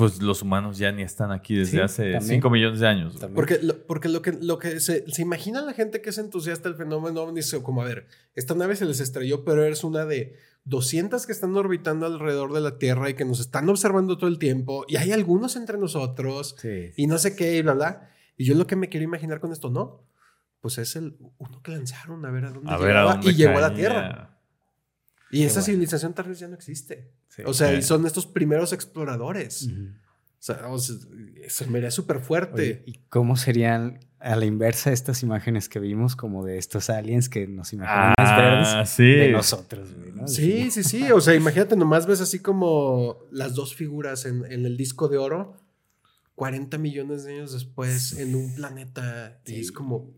Speaker 3: pues los humanos ya ni están aquí desde
Speaker 1: Sí,
Speaker 3: hace
Speaker 1: también.
Speaker 3: 5 millones de años.
Speaker 2: Porque, lo, porque lo que, lo que se, se imagina la gente que es entusiasta del fenómeno ovni, dice como, a ver, esta nave se les estrelló, pero es una de 200 que están orbitando alrededor de la Tierra y que nos están observando todo el tiempo. Y hay algunos entre nosotros.
Speaker 1: Sí.
Speaker 2: y no sé qué, y bla, bla. Y yo lo que me quiero imaginar con esto, no. Pues es el uno que lanzaron a ver a dónde
Speaker 3: A ver a
Speaker 2: llegaba
Speaker 3: dónde
Speaker 2: y llegó a la. Tierra. Y esa
Speaker 1: bueno.
Speaker 2: civilización tal vez ya no existe.
Speaker 1: Sí.
Speaker 2: O sea, y son estos primeros exploradores. O sea, o sea, eso me haría súper fuerte.
Speaker 1: Oye, ¿Y cómo serían a la inversa estas imágenes que vimos como de estos aliens que nos imaginamos
Speaker 3: Ah,
Speaker 1: verdes
Speaker 3: sí.
Speaker 1: de nosotros? güey, ¿no?
Speaker 2: Sí, sí, sí. O sea, imagínate, nomás ves así como las dos figuras en, en el disco de oro, 40 millones de años después, en un planeta. Y es como,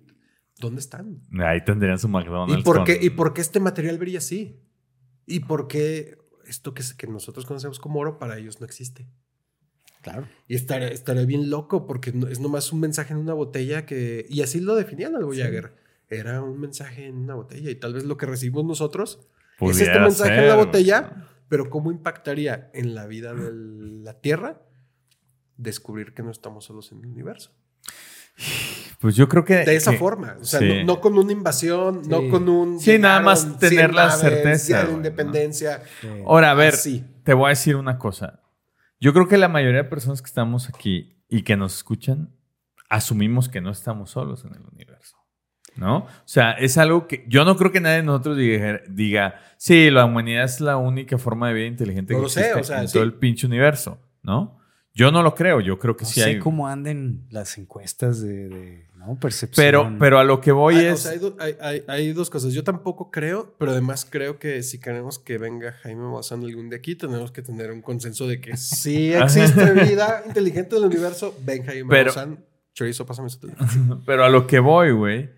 Speaker 2: ¿dónde están?
Speaker 3: Ahí tendrían su McDonald's.
Speaker 2: ¿Y por,
Speaker 3: con-
Speaker 2: qué, ¿Y por qué este material brilla así? ¿Y por qué esto que, que nosotros conocemos como oro para ellos no existe?
Speaker 1: Claro.
Speaker 2: Y estaría, estaría bien loco porque no- es nomás un mensaje en una botella que... Y así lo definían al Voyager. Era un mensaje en una botella y tal vez lo que recibimos nosotros es este mensaje en la botella, pero ¿cómo impactaría en la vida de la Tierra descubrir que no estamos solos en el universo?
Speaker 3: Pues yo creo que.
Speaker 2: De esa
Speaker 3: que-
Speaker 2: forma, o sea,
Speaker 3: sí.
Speaker 2: no, no con una invasión, no
Speaker 1: Sí.
Speaker 2: con un...
Speaker 3: Sí, nada más tener
Speaker 2: 100
Speaker 3: la
Speaker 2: naves,
Speaker 3: certeza,
Speaker 2: Día de
Speaker 3: güey, ¿no?
Speaker 2: independencia.
Speaker 1: Sí.
Speaker 3: Ahora, a ver,
Speaker 2: Así.
Speaker 3: te voy a decir una cosa. Yo creo que la mayoría de personas que estamos aquí y que nos escuchan, asumimos que no estamos solos en el universo. ¿No? O sea, es algo que yo no creo que nadie de nosotros diga, diga sí, la humanidad es la única forma de vida inteligente
Speaker 2: No
Speaker 3: que
Speaker 2: lo sé,
Speaker 3: existe
Speaker 2: o sea,
Speaker 3: en
Speaker 2: sí.
Speaker 3: todo el pinche universo, ¿no? Yo no lo creo, yo creo que
Speaker 1: No
Speaker 3: sí
Speaker 1: sé
Speaker 3: hay.
Speaker 1: cómo anden las encuestas de, de, ¿no? percepción.
Speaker 3: Pero, pero a lo que voy
Speaker 2: Hay, o
Speaker 3: es.
Speaker 2: sea, hay, do- hay- hay- hay dos cosas. Yo tampoco creo, pero además creo que si queremos que venga Jaime Maussan algún día aquí, tenemos que tener un consenso de que si existe vida inteligente en el universo, ven Jaime
Speaker 3: Pero-
Speaker 2: Maussan. Chorizo, pásame su teléfono.
Speaker 3: Pero a lo que voy, güey,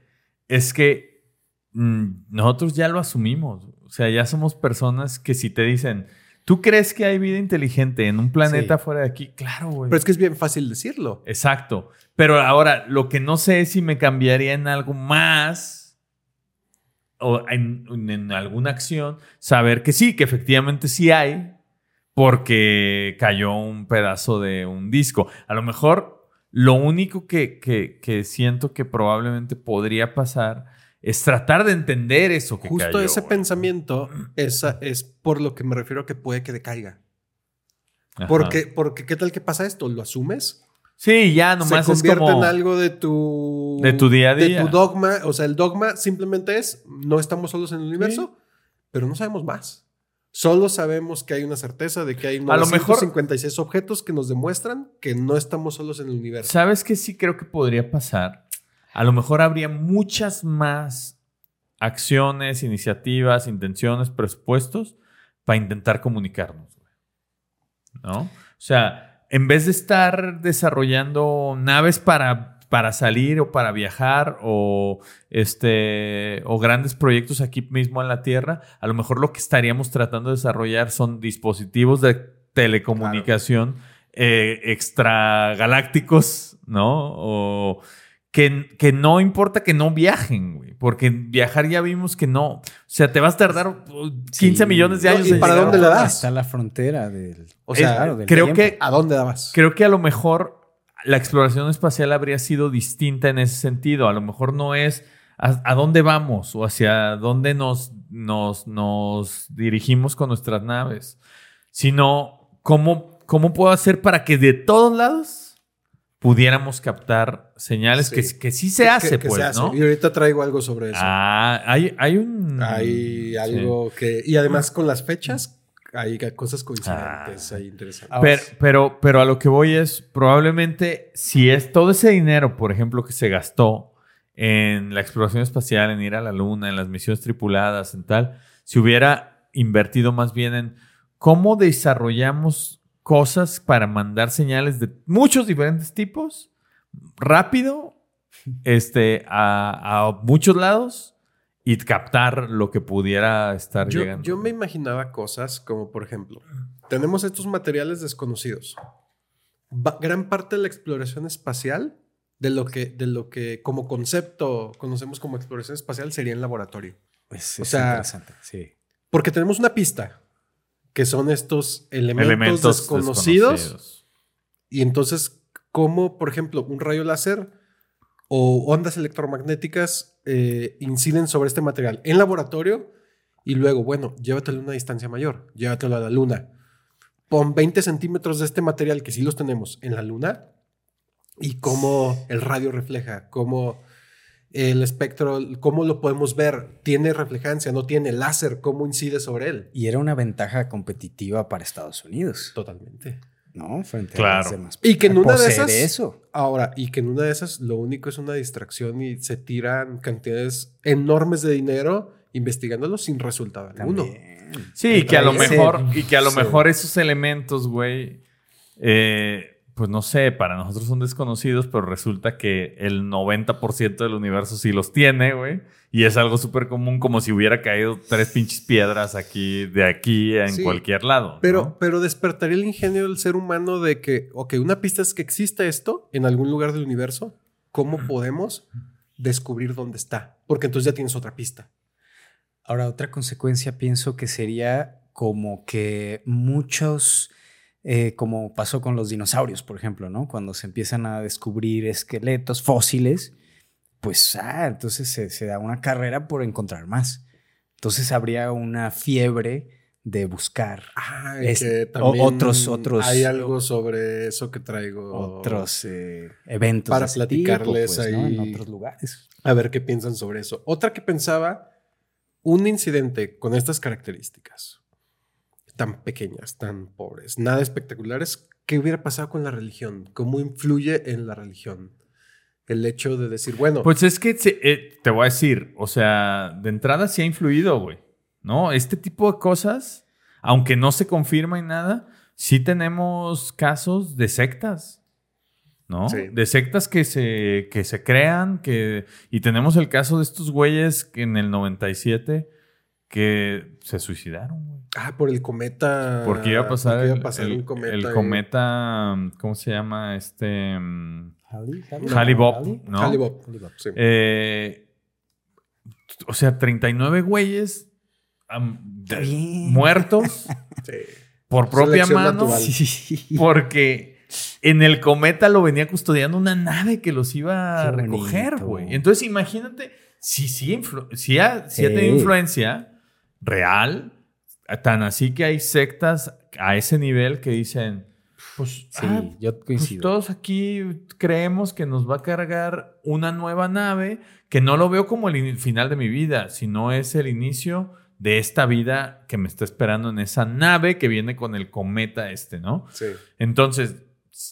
Speaker 3: es que mm, nosotros ya lo asumimos. O sea, ya somos personas que si te dicen, ¿tú crees que hay vida inteligente en un planeta
Speaker 1: Sí.
Speaker 3: fuera de aquí? Claro, güey.
Speaker 2: Pero es que es bien fácil decirlo.
Speaker 3: Exacto. Pero ahora, lo que no sé es si me cambiaría en algo más o en, en alguna acción, saber que sí, que efectivamente sí hay, porque cayó un pedazo de un disco. A lo mejor lo único que, que- que siento que probablemente podría pasar es tratar de entender eso que
Speaker 2: Justo
Speaker 3: cayó,
Speaker 2: ese
Speaker 3: güey.
Speaker 2: pensamiento esa es por lo que me refiero a que puede que decaiga.
Speaker 3: Ajá.
Speaker 2: Porque, porque ¿qué tal que pasa esto? ¿Lo asumes?
Speaker 3: Sí, ya nomás
Speaker 2: se
Speaker 3: es
Speaker 2: convierte
Speaker 3: como...
Speaker 2: en algo de tu
Speaker 3: De tu día a
Speaker 2: de
Speaker 3: día.
Speaker 2: tu dogma o sea el dogma simplemente es no estamos solos en el universo pero no sabemos más solo sabemos que hay una certeza de que hay
Speaker 3: A lo mejor-
Speaker 2: 956 objetos que nos demuestran que no estamos solos en el universo
Speaker 3: ¿Sabes qué sí creo que podría pasar? A lo mejor habría muchas más acciones, iniciativas, intenciones, presupuestos para intentar comunicarnos. ¿No? O sea, en vez de estar desarrollando naves para, para salir o para viajar o, este, o grandes proyectos aquí mismo en la Tierra, a lo mejor lo que estaríamos tratando de desarrollar son dispositivos de telecomunicación eh, extragalácticos, ¿no? O que, que no importa que no viajen, güey, porque viajar ya vimos que no. O sea, te vas a tardar uh, 15
Speaker 1: Sí.
Speaker 3: millones de años.
Speaker 2: ¿y para dónde le das?
Speaker 1: Está la frontera del.
Speaker 2: O sea,
Speaker 3: Es-
Speaker 1: claro, del
Speaker 3: creo
Speaker 1: tiempo.
Speaker 3: que
Speaker 2: a dónde dabas
Speaker 3: Creo que a lo mejor la exploración espacial habría sido distinta en ese sentido. A lo mejor no es a, a dónde vamos o hacia dónde nos, nos, nos dirigimos con nuestras naves, sino cómo, cómo puedo hacer para que de todos lados pudiéramos captar señales
Speaker 2: Sí.
Speaker 3: que, que sí se
Speaker 2: Que-
Speaker 3: hace,
Speaker 2: que
Speaker 3: pues,
Speaker 2: se hace.
Speaker 3: ¿no?
Speaker 2: y ahorita traigo algo sobre eso
Speaker 3: Ah, hay, hay un...
Speaker 2: hay
Speaker 3: sí.
Speaker 2: algo que y además con las fechas hay cosas coincidentes
Speaker 3: Ah.
Speaker 2: ahí interesantes.
Speaker 1: Ahora
Speaker 3: Pero, pero, pero a lo que voy es, probablemente, si es todo ese dinero, por ejemplo, que se gastó en la exploración espacial, en ir a la Luna, en las misiones tripuladas, en tal, si hubiera invertido más bien en cómo desarrollamos cosas para mandar señales de muchos diferentes tipos, rápido, este, a, a muchos lados y captar lo que pudiera estar
Speaker 2: Yo,
Speaker 3: llegando.
Speaker 2: yo me imaginaba cosas como, por ejemplo, tenemos estos materiales desconocidos. Va- gran parte de la exploración espacial, de lo, que, de lo que como concepto conocemos como exploración espacial, sería en laboratorio.
Speaker 1: Es,
Speaker 2: o
Speaker 1: es
Speaker 2: sea,
Speaker 1: interesante, sí.
Speaker 2: Porque tenemos una pista, que son estos elementos,
Speaker 3: Elementos
Speaker 2: desconocidos,
Speaker 3: desconocidos.
Speaker 2: Y entonces, ¿cómo, por ejemplo, un rayo láser o ondas electromagnéticas eh, inciden sobre este material en laboratorio? Y luego, bueno, llévatelo a una distancia mayor, llévatelo a la luna. Pon 20 centímetros de este material, que sí los tenemos, en la luna. Y cómo el radio refleja, cómo el espectro, cómo lo podemos ver, tiene reflejancia, no tiene láser, cómo incide sobre él.
Speaker 1: Y era una ventaja competitiva para Estados Unidos,
Speaker 2: Totalmente.
Speaker 1: ¿no? Frente a
Speaker 3: Claro.
Speaker 1: las demás.
Speaker 2: Y que en una de esas-
Speaker 1: eso.
Speaker 2: Ahora, y que en una de esas lo único es una distracción y se tiran cantidades enormes de dinero investigándolo sin resultado alguno.
Speaker 3: Sí, y que a lo mejor, y que a lo
Speaker 1: sí.
Speaker 3: mejor esos elementos, güey, eh, pues no sé, para nosotros son desconocidos, pero resulta que el 90% del universo sí los tiene, güey. Y es algo súper común, como si hubiera caído tres pinches piedras aquí, de aquí, en
Speaker 2: Sí,
Speaker 3: cualquier lado.
Speaker 2: Pero,
Speaker 3: ¿no?
Speaker 2: pero despertaría el ingenio del ser humano de que, ok, una pista es que existe esto en algún lugar del universo. ¿Cómo podemos descubrir dónde está? Porque entonces ya tienes otra pista.
Speaker 1: Ahora, otra consecuencia pienso que sería como que muchos, eh, como pasó con los dinosaurios, por ejemplo, ¿no? Cuando se empiezan a descubrir esqueletos fósiles, pues, ah, entonces se, se da una carrera por encontrar más. Entonces habría una fiebre de buscar
Speaker 2: Ah,
Speaker 1: Es-
Speaker 2: que
Speaker 1: o- otros- otros-
Speaker 2: Hay algo sobre eso que traigo.
Speaker 1: otros eh, eventos
Speaker 2: Para
Speaker 1: tipo,
Speaker 2: platicarles
Speaker 1: pues, ¿no? en
Speaker 2: ahí.
Speaker 1: otros lugares.
Speaker 2: A ver qué piensan sobre eso. Otra que pensaba, un incidente con estas características, tan pequeñas, tan pobres, nada espectaculares, ¿qué hubiera pasado con la religión? ¿Cómo influye en la religión? El hecho de decir, bueno,
Speaker 3: Pues es que se- eh, te voy a decir, o sea, de entrada sí ha influido, güey. ¿No? Este tipo de cosas, aunque no se confirma en nada, sí tenemos casos de sectas. ¿no?
Speaker 2: Sí.
Speaker 3: De sectas que se, que se crean, que... Y tenemos el caso de estos güeyes que en el 97 que se suicidaron, güey.
Speaker 2: ah, por el cometa.
Speaker 3: Porque iba a pasar,
Speaker 2: iba
Speaker 3: el,
Speaker 2: a pasar
Speaker 3: el-
Speaker 2: un cometa.
Speaker 3: el
Speaker 2: y-
Speaker 3: cometa, ¿cómo se llama? Este... mm, Bob, ¿no?
Speaker 2: Halley Bob, sí.
Speaker 3: Eh, o sea, 39 güeyes
Speaker 1: Está
Speaker 3: de- muertos
Speaker 2: Sí.
Speaker 3: por propia
Speaker 2: Selección
Speaker 3: mano.
Speaker 1: Sí.
Speaker 3: porque en el cometa lo venía custodiando una nave que los iba a
Speaker 1: Qué
Speaker 3: recoger, güey. Entonces imagínate si si ha, si ha tenido influencia real, tan así que hay sectas a ese nivel que dicen, pues,
Speaker 1: Sí,
Speaker 3: ah,
Speaker 1: yo
Speaker 3: pues
Speaker 1: coincido.
Speaker 3: todos aquí creemos que nos va a cargar una nueva nave que no lo veo como el in- final de mi vida, sino es el inicio de esta vida que me está esperando en esa nave que viene con el cometa este, ¿no?
Speaker 2: Sí.
Speaker 3: Entonces,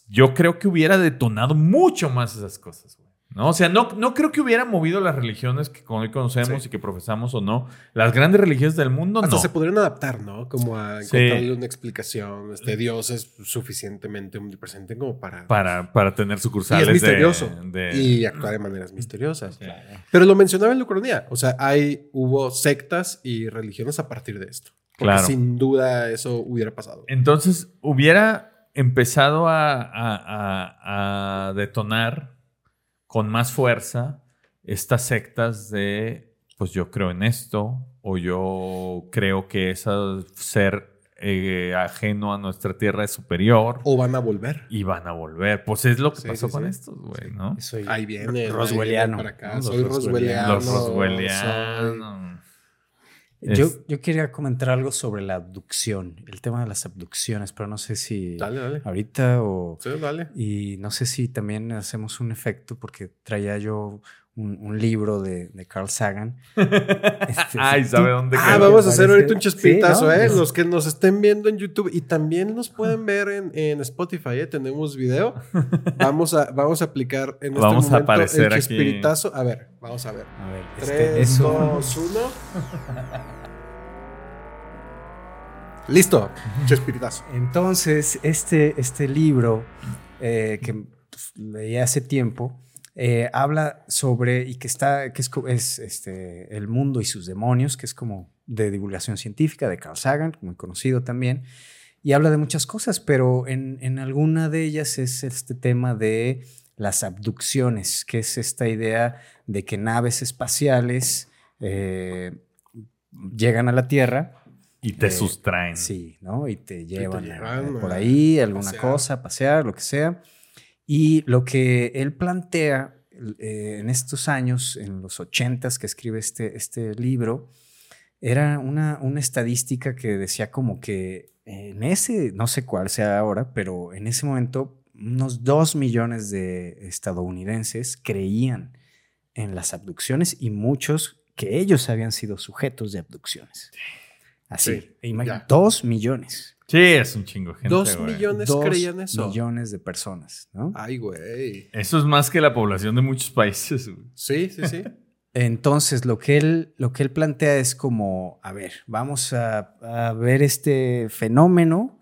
Speaker 3: yo creo que hubiera detonado mucho más esas cosas. ¿No? O sea, no, no creo que hubiera movido las religiones que hoy conocemos
Speaker 2: Sí.
Speaker 3: y que profesamos o no. Las grandes religiones del mundo,
Speaker 2: Hasta
Speaker 3: no.
Speaker 2: se podrían adaptar, ¿no? Como a
Speaker 3: Sí.
Speaker 2: encontrarle una explicación. Este Dios es suficientemente omnipresente como para.
Speaker 3: Para, para tener
Speaker 2: y
Speaker 3: sucursales
Speaker 2: es misterioso.
Speaker 3: de... de-
Speaker 2: Y actuar de maneras misteriosas.
Speaker 3: Sí.
Speaker 2: Pero lo mencionaba en la cronía. O sea, hay, hubo sectas y religiones a partir de esto. Porque
Speaker 3: Claro.
Speaker 2: sin duda eso hubiera pasado.
Speaker 3: Entonces, hubiera empezado a, a- a- a detonar con más fuerza estas sectas de, pues yo creo en esto, o yo creo que ese ser eh, ajeno a nuestra tierra es superior,
Speaker 2: O van a volver.
Speaker 3: y van a volver. Pues es lo que
Speaker 2: Sí,
Speaker 3: pasó
Speaker 2: sí,
Speaker 3: con
Speaker 2: sí.
Speaker 3: estos, güey, ¿no?
Speaker 1: Soy
Speaker 2: Ahí viene.
Speaker 1: Roswelliano.
Speaker 2: Para acá. Soy roswelliano.
Speaker 3: Los
Speaker 2: soy-
Speaker 3: roswellianos.
Speaker 1: Yo, yo quería comentar algo sobre la abducción, el tema de las abducciones, pero no sé si
Speaker 2: Dale, dale.
Speaker 1: ahorita o...
Speaker 2: Sí, dale.
Speaker 1: Y no sé si también hacemos un efecto porque traía yo un, un libro de, de Carl Sagan. Este,
Speaker 3: Ay, ¿sabe dónde
Speaker 2: Ah, vamos a hacer ahorita un
Speaker 1: Sí, ¿no?
Speaker 2: ¿eh? Los que nos estén viendo en YouTube y también nos pueden ver en, en Spotify, ¿eh? Tenemos video. Vamos a, vamos a aplicar en este
Speaker 3: Vamos a
Speaker 2: momento
Speaker 3: aparecer
Speaker 2: el
Speaker 3: aquí.
Speaker 2: chespiritazo. A ver, vamos a ver.
Speaker 1: A ver, este,
Speaker 2: 3,
Speaker 1: eso-
Speaker 2: 2, 1. Listo. Chespiritazo.
Speaker 1: Entonces, este, este libro eh, que pues, leí hace tiempo eh, habla sobre y que está, que es, es, este, el mundo y sus demonios, que es como de divulgación científica de Carl Sagan, muy conocido también, y habla de muchas cosas, pero en, en alguna de ellas es este tema de las abducciones, que es esta idea de que naves espaciales eh, llegan a la Tierra
Speaker 3: Y te
Speaker 1: Eh,
Speaker 3: sustraen.
Speaker 1: Sí, ¿no? Y te llevan, a-
Speaker 2: llevan
Speaker 1: por
Speaker 2: a
Speaker 1: ahí, alguna
Speaker 2: pasear.
Speaker 1: cosa, pasear, lo que sea. Y lo que él plantea eh, en estos años, en los ochentas que escribe este, este libro, era una, una estadística que decía como que en ese, no sé cuál sea ahora, pero en ese momento unos dos millones de estadounidenses creían en las abducciones y muchos que ellos habían sido sujetos de abducciones. Así,
Speaker 2: Sí,
Speaker 1: imag-
Speaker 2: ya.
Speaker 1: dos millones.
Speaker 3: Sí, es un chingo de gente.
Speaker 2: Dos
Speaker 3: güey.
Speaker 2: millones
Speaker 1: Dos
Speaker 2: creían eso.
Speaker 1: millones de personas, ¿no?
Speaker 2: Ay, güey.
Speaker 3: Eso es más que la población de muchos países. güey.
Speaker 2: Sí, sí, sí.
Speaker 1: Entonces, lo que él, lo que él plantea es como, a ver, vamos a, a ver este fenómeno,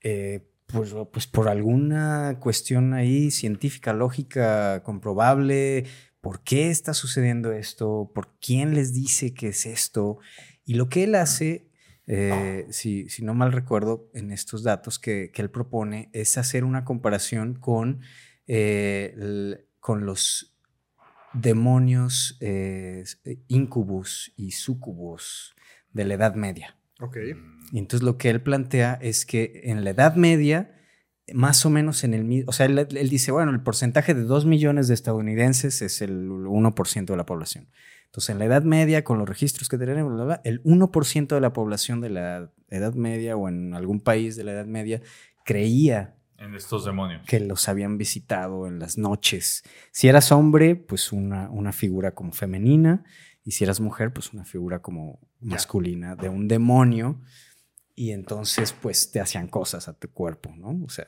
Speaker 1: eh, pues, pues por alguna cuestión ahí científica, lógica, comprobable, ¿por qué está sucediendo esto? ¿Por quién les dice que es esto? Y lo que él hace, eh, si, si no mal recuerdo, en estos datos que, que él propone, es hacer una comparación con, eh, el- con los demonios eh, incubus y sucubus de la Edad Media.
Speaker 2: Ok.
Speaker 1: Y entonces lo que él plantea es que en la Edad Media, más o menos en el mismo, o sea, él, él dice, bueno, el porcentaje de 2 millones de estadounidenses es el 1% de la población. Entonces, en la Edad Media, con los registros que tenemos, bla, bla, el 1% de la población de la Edad Media o en algún país de la Edad Media creía
Speaker 3: En estos demonios.
Speaker 1: que los habían visitado en las noches. Si eras hombre, pues una, una figura como femenina, y si eras mujer, pues una figura como masculina de un demonio, y entonces pues te hacían cosas a tu cuerpo, ¿no? O sea,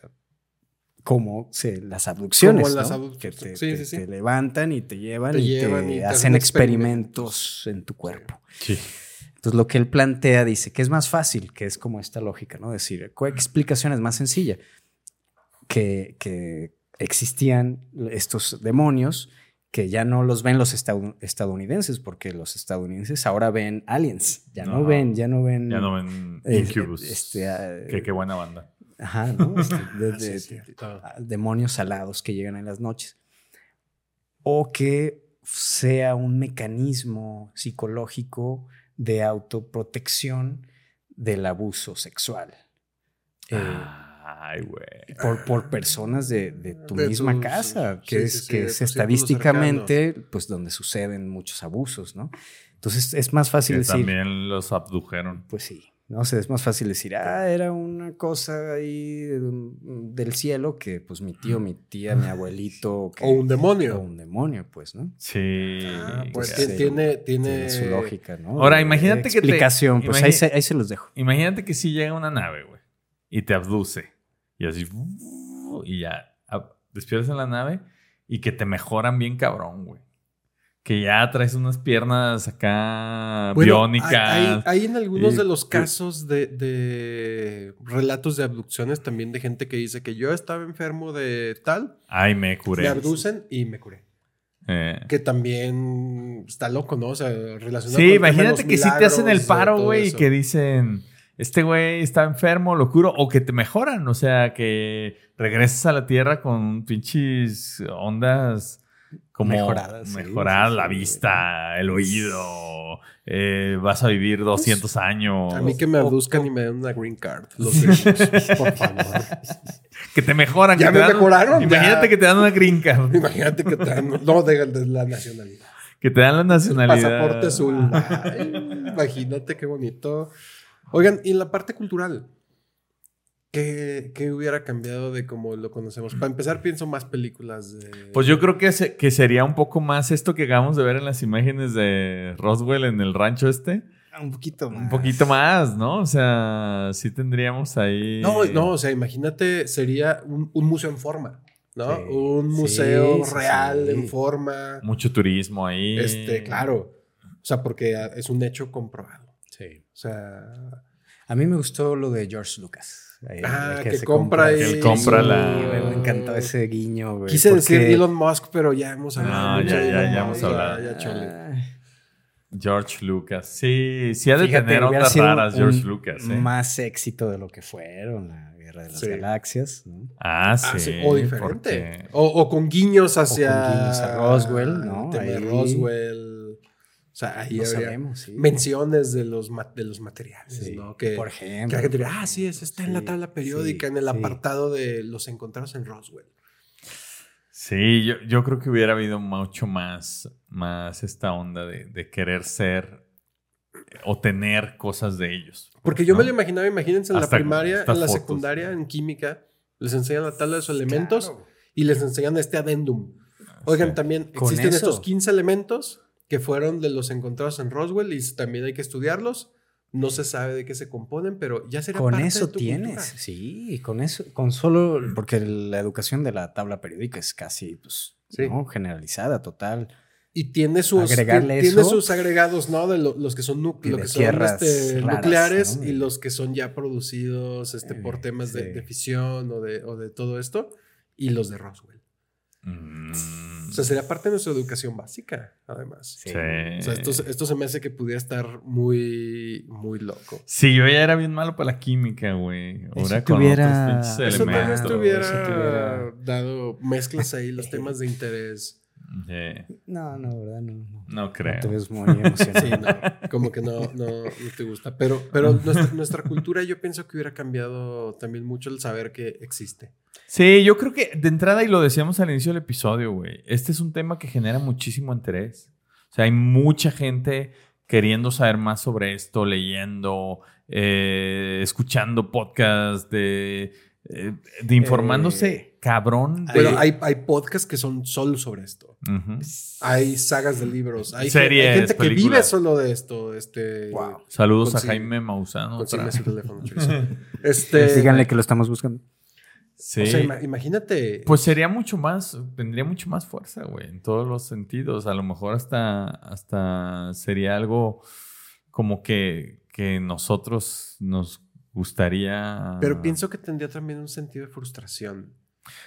Speaker 1: como se, las abducciones,
Speaker 2: Como las
Speaker 1: ¿no?
Speaker 2: abdu-
Speaker 1: que te,
Speaker 2: sí,
Speaker 1: te-
Speaker 2: sí, sí.
Speaker 1: te levantan y te llevan
Speaker 2: Te
Speaker 1: y
Speaker 2: llevan
Speaker 1: te
Speaker 2: y te
Speaker 1: hacen
Speaker 2: hacen
Speaker 1: experimentos en tu cuerpo.
Speaker 3: Sí.
Speaker 1: Entonces, lo que él plantea dice que es más fácil, que es como esta lógica, ¿no? Decir, ¿cuál explicación es más sencilla? Que, que existían estos demonios que ya no los ven los estadounidenses, porque los estadounidenses ahora ven aliens, ya no, ven, ya no ven...
Speaker 3: Ya no ven
Speaker 1: eh,
Speaker 3: Incubus.
Speaker 1: este, ah,
Speaker 3: Qué, qué buena banda.
Speaker 1: Ajá, ¿no? Este, de- de-
Speaker 2: Sí, sí.
Speaker 1: a- demonios alados que llegan en las noches. O que sea un mecanismo psicológico de autoprotección del abuso sexual. Eh,
Speaker 3: Ay, güey.
Speaker 1: por, por personas de, de tu
Speaker 2: De
Speaker 1: misma casa,
Speaker 2: sí,
Speaker 1: que
Speaker 2: sí,
Speaker 1: es,
Speaker 2: sí,
Speaker 1: que es estadísticamente, pues donde suceden muchos abusos, ¿no? Entonces es más fácil
Speaker 3: Que
Speaker 1: decir,
Speaker 3: también los abdujeron.
Speaker 1: pues sí, no sé, es más fácil decir, ah, era una cosa ahí del cielo que pues mi tío, mi tía, mi abuelito, que-
Speaker 2: O un demonio.
Speaker 1: o un demonio, pues, ¿no?
Speaker 3: Sí.
Speaker 2: Ah, pues
Speaker 1: Sí.
Speaker 2: ti- tiene, tiene,
Speaker 1: Tiene su lógica, ¿no?
Speaker 3: Ahora, imagínate que te-
Speaker 1: explicación, pues ahí se, ahí se los dejo.
Speaker 3: Imagínate que si llega una nave, güey, y te abduce. Y así, y ya despiertas en la nave y que te mejoran bien cabrón, güey. Que ya traes unas piernas acá
Speaker 2: Bueno,
Speaker 3: biónicas.
Speaker 2: Hay, en algunos
Speaker 3: Y-
Speaker 2: de los casos de, de relatos de abducciones también de gente que dice que yo estaba enfermo de tal,
Speaker 3: Ay, me curé.
Speaker 2: me abducen y me curé.
Speaker 3: Eh,
Speaker 2: Que también está loco, ¿no? O sea, relacionado
Speaker 3: Sí,
Speaker 2: con
Speaker 3: imagínate que sí te hacen el paro, güey, y que dicen, este güey está enfermo, lo curo, o que te mejoran, o sea, que regresas a la tierra con pinches ondas como
Speaker 1: Mejoradas, sí,
Speaker 3: mejorar
Speaker 1: sí,
Speaker 3: la
Speaker 1: sí.
Speaker 3: vista, el oído, eh, vas a vivir 200 años.
Speaker 2: A mí que me abduzcan y me den una green card. Los por favor.
Speaker 3: Que te mejoran.
Speaker 2: Ya
Speaker 3: que te
Speaker 2: me
Speaker 3: dan-
Speaker 2: mejoraron,
Speaker 3: Imagínate
Speaker 2: ya.
Speaker 3: que te dan una green card.
Speaker 2: Imagínate que te dan, no, de, de la nacionalidad.
Speaker 3: Que te dan la nacionalidad.
Speaker 2: Pasaporte azul. Ay, imagínate qué bonito. Oigan, y en la parte cultural, ¿Qué, qué hubiera cambiado de como lo conocemos? Para empezar, pienso más películas de...
Speaker 3: Pues yo creo que, se- que sería un poco más esto que acabamos de ver en las imágenes de Roswell en el rancho este.
Speaker 1: Un poquito más.
Speaker 3: Un poquito más, ¿no? O sea, sí tendríamos ahí.
Speaker 2: No, no, o sea, imagínate, sería un, un museo en forma, ¿no?
Speaker 1: Sí.
Speaker 2: Un museo
Speaker 1: sí,
Speaker 2: real
Speaker 1: sí.
Speaker 2: en forma.
Speaker 3: Mucho turismo ahí.
Speaker 2: Este, claro. O sea, porque ah, es un hecho comprobado.
Speaker 1: Sí.
Speaker 2: O sea,
Speaker 1: A mí me gustó lo de George Lucas. Ahí,
Speaker 2: Ah,
Speaker 1: el
Speaker 2: que
Speaker 1: se
Speaker 2: compra
Speaker 3: Que él compra la-
Speaker 1: Sí, güey, me encantó ese guiño, güey.
Speaker 2: quise decir
Speaker 1: porque-
Speaker 2: Elon Musk, pero ya hemos hablado.
Speaker 3: No, ya, ya, ya hemos hablado.
Speaker 2: ya.
Speaker 1: Ay,
Speaker 3: George Lucas. Sí, sí ha de
Speaker 1: fíjate,
Speaker 3: tener
Speaker 1: sido
Speaker 3: raras, George
Speaker 1: un
Speaker 3: Lucas. ¿eh?
Speaker 1: Más éxito de lo que fueron la Guerra de las
Speaker 2: Sí.
Speaker 1: Galaxias, ¿no?
Speaker 3: Ah, sí.
Speaker 2: Ah, sí, o diferente.
Speaker 3: porque-
Speaker 2: O, o con guiños hacia.
Speaker 1: con guiños a Roswell, ¿no? Ahí-
Speaker 2: Roswell. O sea, ahí
Speaker 1: No
Speaker 2: habría
Speaker 1: sabemos, sí.
Speaker 2: menciones de los, ma- de los materiales,
Speaker 1: Sí,
Speaker 2: ¿no? Que,
Speaker 1: por
Speaker 2: que
Speaker 1: ejemplo.
Speaker 2: la gente diría, ah, sí, eso está en la
Speaker 1: Sí,
Speaker 2: tabla periódica,
Speaker 1: sí,
Speaker 2: en el
Speaker 1: sí.
Speaker 2: apartado de los encontrados en Roswell.
Speaker 3: Sí, yo, yo creo que hubiera habido mucho más, más esta onda de, de querer ser o tener cosas de ellos.
Speaker 2: Porque yo me
Speaker 3: ¿no?
Speaker 2: lo imaginaba, imagínense en
Speaker 3: Hasta
Speaker 2: la primaria, en la
Speaker 3: fotos.
Speaker 2: secundaria, en química, les enseñan la tabla de sus elementos
Speaker 1: Claro.
Speaker 2: y les enseñan este adendum. Oigan,
Speaker 3: Sí.
Speaker 2: también existen
Speaker 1: eso.
Speaker 2: estos 15 elementos que fueron de los encontrados en Roswell y también hay que estudiarlos. No se sabe de qué se componen, pero ya será
Speaker 1: Con
Speaker 2: parte
Speaker 1: eso
Speaker 2: de tu
Speaker 1: tienes,
Speaker 2: cultura.
Speaker 1: sí, con eso, con solo, porque la educación de la tabla periódica es casi, pues,
Speaker 2: Sí.
Speaker 1: ¿no? generalizada, total.
Speaker 2: Y tiene sus,
Speaker 1: Agregarle
Speaker 2: tiene
Speaker 1: eso.
Speaker 2: sus agregados, ¿no? De lo- los que son, lo que son este,
Speaker 1: raras,
Speaker 2: nucleares
Speaker 1: ¿no?
Speaker 2: y los que son ya producidos este, por
Speaker 1: Eh,
Speaker 2: temas de, de fisión o de, o de todo esto, y los de Roswell.
Speaker 3: Mm,
Speaker 2: O sea, sería parte de nuestra educación básica, además.
Speaker 3: sí.
Speaker 2: O sea, esto, esto se me hace que pudiera estar muy, muy loco.
Speaker 3: Sí, yo ya era bien malo para la química, güey. Ahora con otros pinches
Speaker 2: Eso tal vez
Speaker 3: elementos.
Speaker 1: eso hubiera-
Speaker 2: dado mezclas ahí, los temas de interés.
Speaker 3: Sí,
Speaker 1: No, no, ¿verdad? No, no.
Speaker 3: no creo.
Speaker 1: No te ves muy emocionado.
Speaker 2: Sí, no, como que no, no, no te gusta. Pero, pero nuestra, nuestra cultura yo pienso que hubiera cambiado también mucho el saber que existe.
Speaker 3: Sí, yo creo que de entrada, y lo decíamos al inicio del episodio, güey, este es un tema que genera muchísimo interés. O sea, hay mucha gente queriendo saber más sobre esto, leyendo, eh, escuchando podcasts, de, eh, de informándose
Speaker 1: Eh,
Speaker 3: cabrón. de-
Speaker 2: Pero hay, hay podcasts que son solo sobre esto. Hay sagas de libros. Hay,
Speaker 3: Series,
Speaker 2: hay gente que vive solo de esto. Este,
Speaker 1: Wow.
Speaker 3: Saludos
Speaker 2: Consigue-
Speaker 3: a Jaime Mausano.
Speaker 2: Su teléfono. Este,
Speaker 1: Díganle que lo estamos buscando.
Speaker 3: Sí.
Speaker 2: O sea, ima- imagínate.
Speaker 3: Pues sería mucho más, tendría mucho más fuerza, güey, en todos los sentidos. A lo mejor hasta, hasta sería algo como que, que nosotros nos gustaría.
Speaker 2: pero pienso que tendría también un sentido de frustración.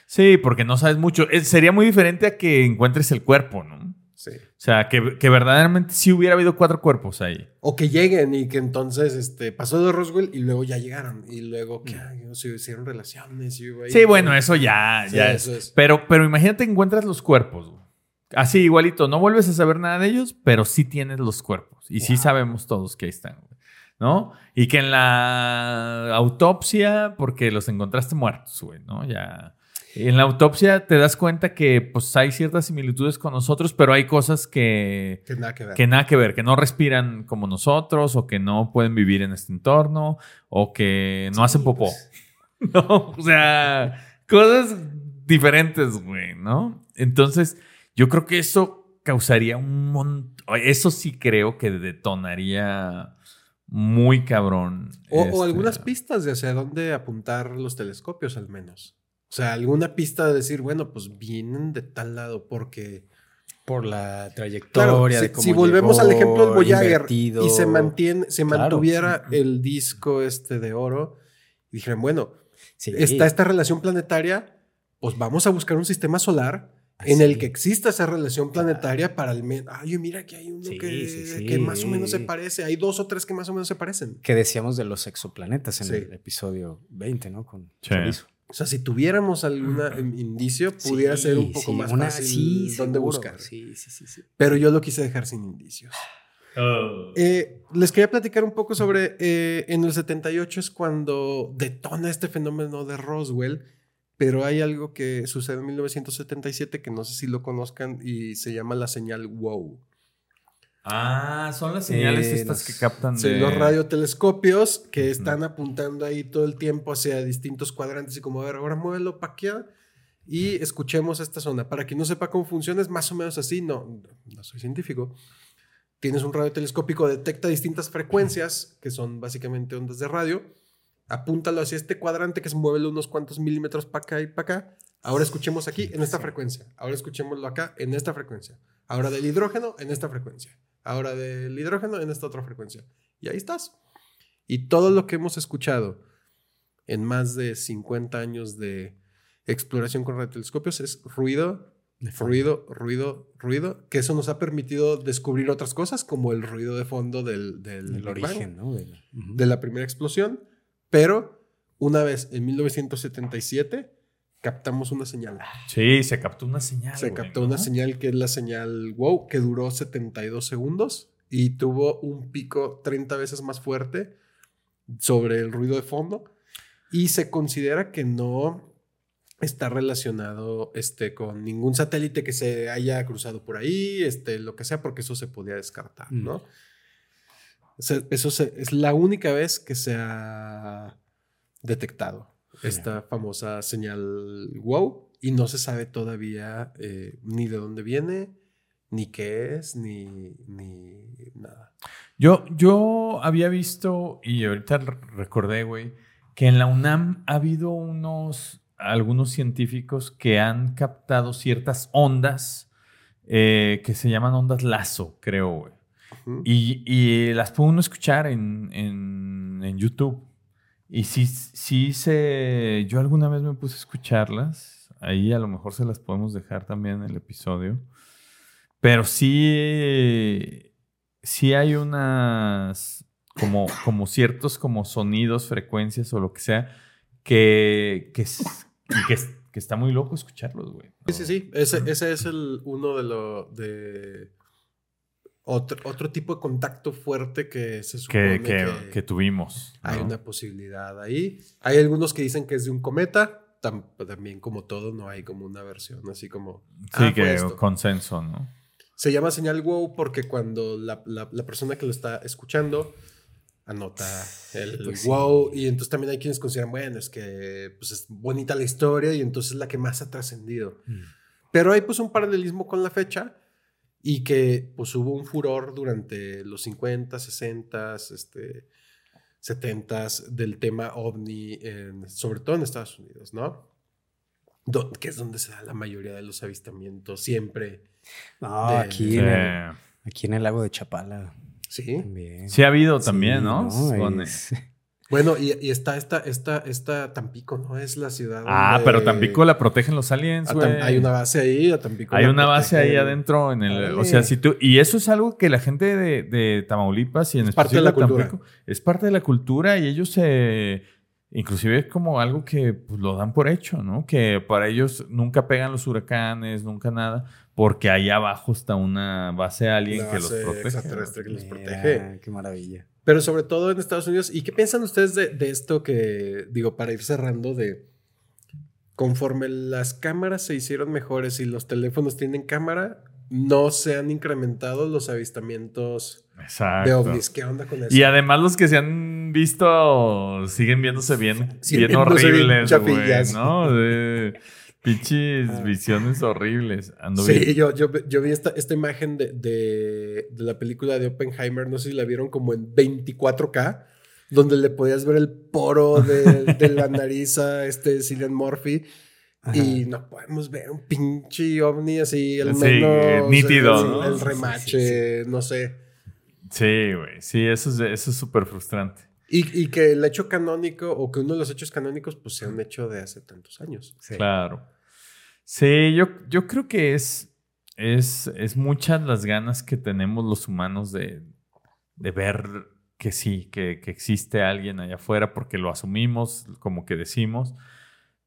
Speaker 3: Sí, porque no sabes mucho. Eh, sería muy diferente a que encuentres el cuerpo, ¿no?
Speaker 2: Sí.
Speaker 3: O sea, que, que verdaderamente sí hubiera habido cuatro cuerpos ahí.
Speaker 2: O que lleguen y que entonces este, pasó de Roswell y luego ya llegaron. Y luego que no sé, hicieron relaciones. Y ahí-
Speaker 3: Sí, bueno, eso ya,
Speaker 2: Sí,
Speaker 3: ya
Speaker 2: eso
Speaker 3: es.
Speaker 2: es.
Speaker 3: Pero, pero imagínate que encuentras los cuerpos. güey. Así, igualito. No vuelves a saber nada de ellos, pero sí tienes los cuerpos. Y sí sabemos todos que ahí están. güey. ¿No? Y que en la autopsia, porque los encontraste muertos, güey, ¿no? Ya. En la autopsia te das cuenta que pues hay ciertas similitudes con nosotros, pero hay cosas que,
Speaker 2: Que nada que ver.
Speaker 3: que nada que ver, que no respiran como nosotros, o que no pueden vivir en este entorno, o que no hacen popó.
Speaker 1: pues.
Speaker 3: No, o sea, cosas diferentes, güey, ¿no? Entonces, yo creo que eso causaría un montón. Eso sí creo que detonaría muy cabrón.
Speaker 2: O, o
Speaker 3: este,
Speaker 2: algunas pistas de hacia dónde apuntar los telescopios, al menos. O sea, alguna pista de decir, bueno, pues vienen de tal lado, porque.
Speaker 1: Por la
Speaker 2: Claro,
Speaker 1: trayectoria
Speaker 2: si,
Speaker 1: de cómo
Speaker 2: si volvemos al ejemplo del Voyager
Speaker 1: invertido.
Speaker 2: y se mantiene, se
Speaker 1: Claro.
Speaker 2: mantuviera el disco este de oro, y dijeran, bueno,
Speaker 1: Sí.
Speaker 2: está esta relación planetaria, pues vamos a buscar un sistema solar
Speaker 1: Así.
Speaker 2: en el que exista esa relación planetaria para el menos. Ay, mira que hay uno
Speaker 1: Sí,
Speaker 2: que,
Speaker 1: sí, sí.
Speaker 2: que más o menos se parece. Hay dos o tres que más o menos se parecen.
Speaker 1: Que decíamos de los exoplanetas en
Speaker 2: Sí.
Speaker 1: el episodio 20, ¿no? Con. Chorizo.
Speaker 2: O sea, si tuviéramos algún indicio, pudiera ser un poco
Speaker 1: sí,
Speaker 2: más
Speaker 1: una-
Speaker 2: fácil
Speaker 1: sí,
Speaker 2: dónde buscar.
Speaker 1: Sí, sí, sí, sí.
Speaker 2: Pero yo lo quise dejar sin indicios.
Speaker 3: Oh.
Speaker 2: Eh, les quería platicar un poco sobre, eh, en el 78 es cuando detona este fenómeno de Roswell, pero hay algo que sucede en 1977 que no sé si lo conozcan y se llama la señal WOW.
Speaker 3: Ah, son las señales
Speaker 1: Eh,
Speaker 3: estas
Speaker 1: los-
Speaker 3: que captan
Speaker 2: Sí,
Speaker 3: de...
Speaker 2: los radiotelescopios que están apuntando ahí todo el tiempo hacia distintos cuadrantes y como, a ver, ahora muévelo para aquí y escuchemos esta zona. Para quien no sepa cómo funciona, es más o menos así. No, no soy científico. Tienes un radiotelescópico, detecta distintas frecuencias, que son básicamente ondas de radio. Apúntalo hacia este cuadrante que es muévelo unos cuantos milímetros para acá y para acá. Ahora escuchemos aquí en esta frecuencia. Ahora escuchémoslo acá en esta frecuencia. Ahora del hidrógeno en esta frecuencia. Ahora del hidrógeno en esta otra frecuencia. Y ahí estás. Y todo lo que hemos escuchado en más de 50 años de exploración con radiotelescopios es ruido, ruido, ruido, ruido, que eso nos ha permitido descubrir otras cosas como el ruido de fondo del, del
Speaker 1: origen,
Speaker 2: de la primera explosión, pero una vez en 1977 captamos una señal.
Speaker 3: Sí, se captó una señal.
Speaker 2: Se
Speaker 3: güey,
Speaker 2: captó
Speaker 3: ¿no?
Speaker 2: una señal que es la señal WOW, que duró 72 segundos y tuvo un pico 30 veces más fuerte sobre el ruido de fondo. Y se considera que no está relacionado este, con ningún satélite que se haya cruzado por ahí, este, lo que sea, porque eso se podía descartar,
Speaker 1: Mm.
Speaker 2: ¿no? Se- Eso se- es la única vez que se ha detectado esta famosa señal wow y no se sabe todavía eh, ni de dónde viene, ni qué es, ni, ni nada.
Speaker 3: Yo, yo había visto, y ahorita re- recordé, güey, que en la UNAM ha habido unos, algunos científicos que han captado ciertas ondas eh, que se llaman ondas lazo, creo, güey. Y, y las puede uno escuchar en, en, en YouTube. Y sí, sí se... Yo alguna vez me puse a escucharlas. Ahí a lo mejor se las podemos dejar también en el episodio. Pero sí... Sí hay unas... Como, como ciertos como sonidos, frecuencias o lo que sea, que, que, que, es- que está muy loco escucharlos, güey.
Speaker 2: Sí, sí, sí. Ese, ese es el uno de lo de otro, otro tipo de contacto fuerte que se supone
Speaker 3: Que,
Speaker 2: que,
Speaker 3: que, que tuvimos.
Speaker 2: hay
Speaker 3: ¿no?
Speaker 2: una posibilidad ahí. Hay algunos que dicen que es de un cometa. Tam- también como todo no hay como una versión así como
Speaker 3: Sí,
Speaker 2: ah,
Speaker 3: que consenso, ¿no?
Speaker 2: Se llama señal wow porque cuando la, la- la persona que lo está escuchando anota el
Speaker 1: Pues sí.
Speaker 2: wow y entonces también hay quienes consideran, bueno, es que pues es bonita la historia y entonces es la que más ha trascendido.
Speaker 1: Mm.
Speaker 2: Pero hay pues un paralelismo con la fecha y que pues hubo un furor durante los 50, 60, este, 70 del tema ovni, en- sobre todo en Estados Unidos, ¿no? Do- que es donde se da la mayoría de los avistamientos, siempre.
Speaker 1: No,
Speaker 2: De-
Speaker 1: aquí,
Speaker 3: Sí.
Speaker 1: en el, aquí en el lago de Chapala
Speaker 2: Sí.
Speaker 1: también.
Speaker 3: Sí ha habido también,
Speaker 1: Sí,
Speaker 3: ¿no?
Speaker 1: Es-
Speaker 2: Bueno, y, y está esta, esta, esta Tampico, ¿no? Es la ciudad.
Speaker 3: Ah,
Speaker 2: donde-
Speaker 3: pero Tampico la protegen los aliens,
Speaker 2: a
Speaker 3: güey.
Speaker 2: Hay una base ahí, a Tampico.
Speaker 3: Hay una base ahí adentro en el, o sea, si tú y eso es algo que la gente de, de Tamaulipas y en
Speaker 2: Es parte de la
Speaker 3: especial
Speaker 2: cultura.
Speaker 3: Tampico es parte de la cultura y ellos se inclusive es como algo que pues, lo dan por hecho, ¿no? Que para ellos nunca pegan los huracanes, nunca nada, porque ahí abajo está una base alien que los
Speaker 2: base
Speaker 3: protege.
Speaker 2: extraterrestre que los
Speaker 1: Mira,
Speaker 2: protege.
Speaker 1: Qué maravilla.
Speaker 2: Pero sobre todo en Estados Unidos. ¿Y qué piensan ustedes de, de esto que, digo, para ir cerrando, de conforme las cámaras se hicieron mejores y los teléfonos tienen cámara, no se han incrementado los avistamientos
Speaker 3: Exacto.
Speaker 2: de ovnis? ¿Qué onda con eso?
Speaker 3: Y además los que se han visto siguen viéndose bien,
Speaker 2: Siguen
Speaker 3: bien horribles, güey. ¿no? Pinches
Speaker 1: Ah.
Speaker 3: visiones horribles. Ando
Speaker 2: Sí,
Speaker 3: bien-
Speaker 2: yo, yo, yo vi esta, esta imagen de, de, de la película de Oppenheimer, no sé si la vieron como en 24K, donde le podías ver el poro de, de la nariz a este Cillian Murphy.
Speaker 1: Ajá.
Speaker 2: Y no podemos ver un pinche ovni así, al
Speaker 3: Sí,
Speaker 2: menos.
Speaker 3: nítido,
Speaker 2: el,
Speaker 3: ¿no?
Speaker 2: el
Speaker 3: Sí, sí,
Speaker 2: remache, no sé.
Speaker 3: Sí, güey. Sí, eso es eso es súper frustrante.
Speaker 2: Y, y que el hecho canónico, o que uno de los hechos canónicos, pues sea un hecho de hace tantos años.
Speaker 1: Sí.
Speaker 3: Claro. Sí, yo, yo creo que es, es, es muchas las ganas que tenemos los humanos de, de ver que sí, que, que existe alguien allá afuera, porque lo asumimos, como que decimos,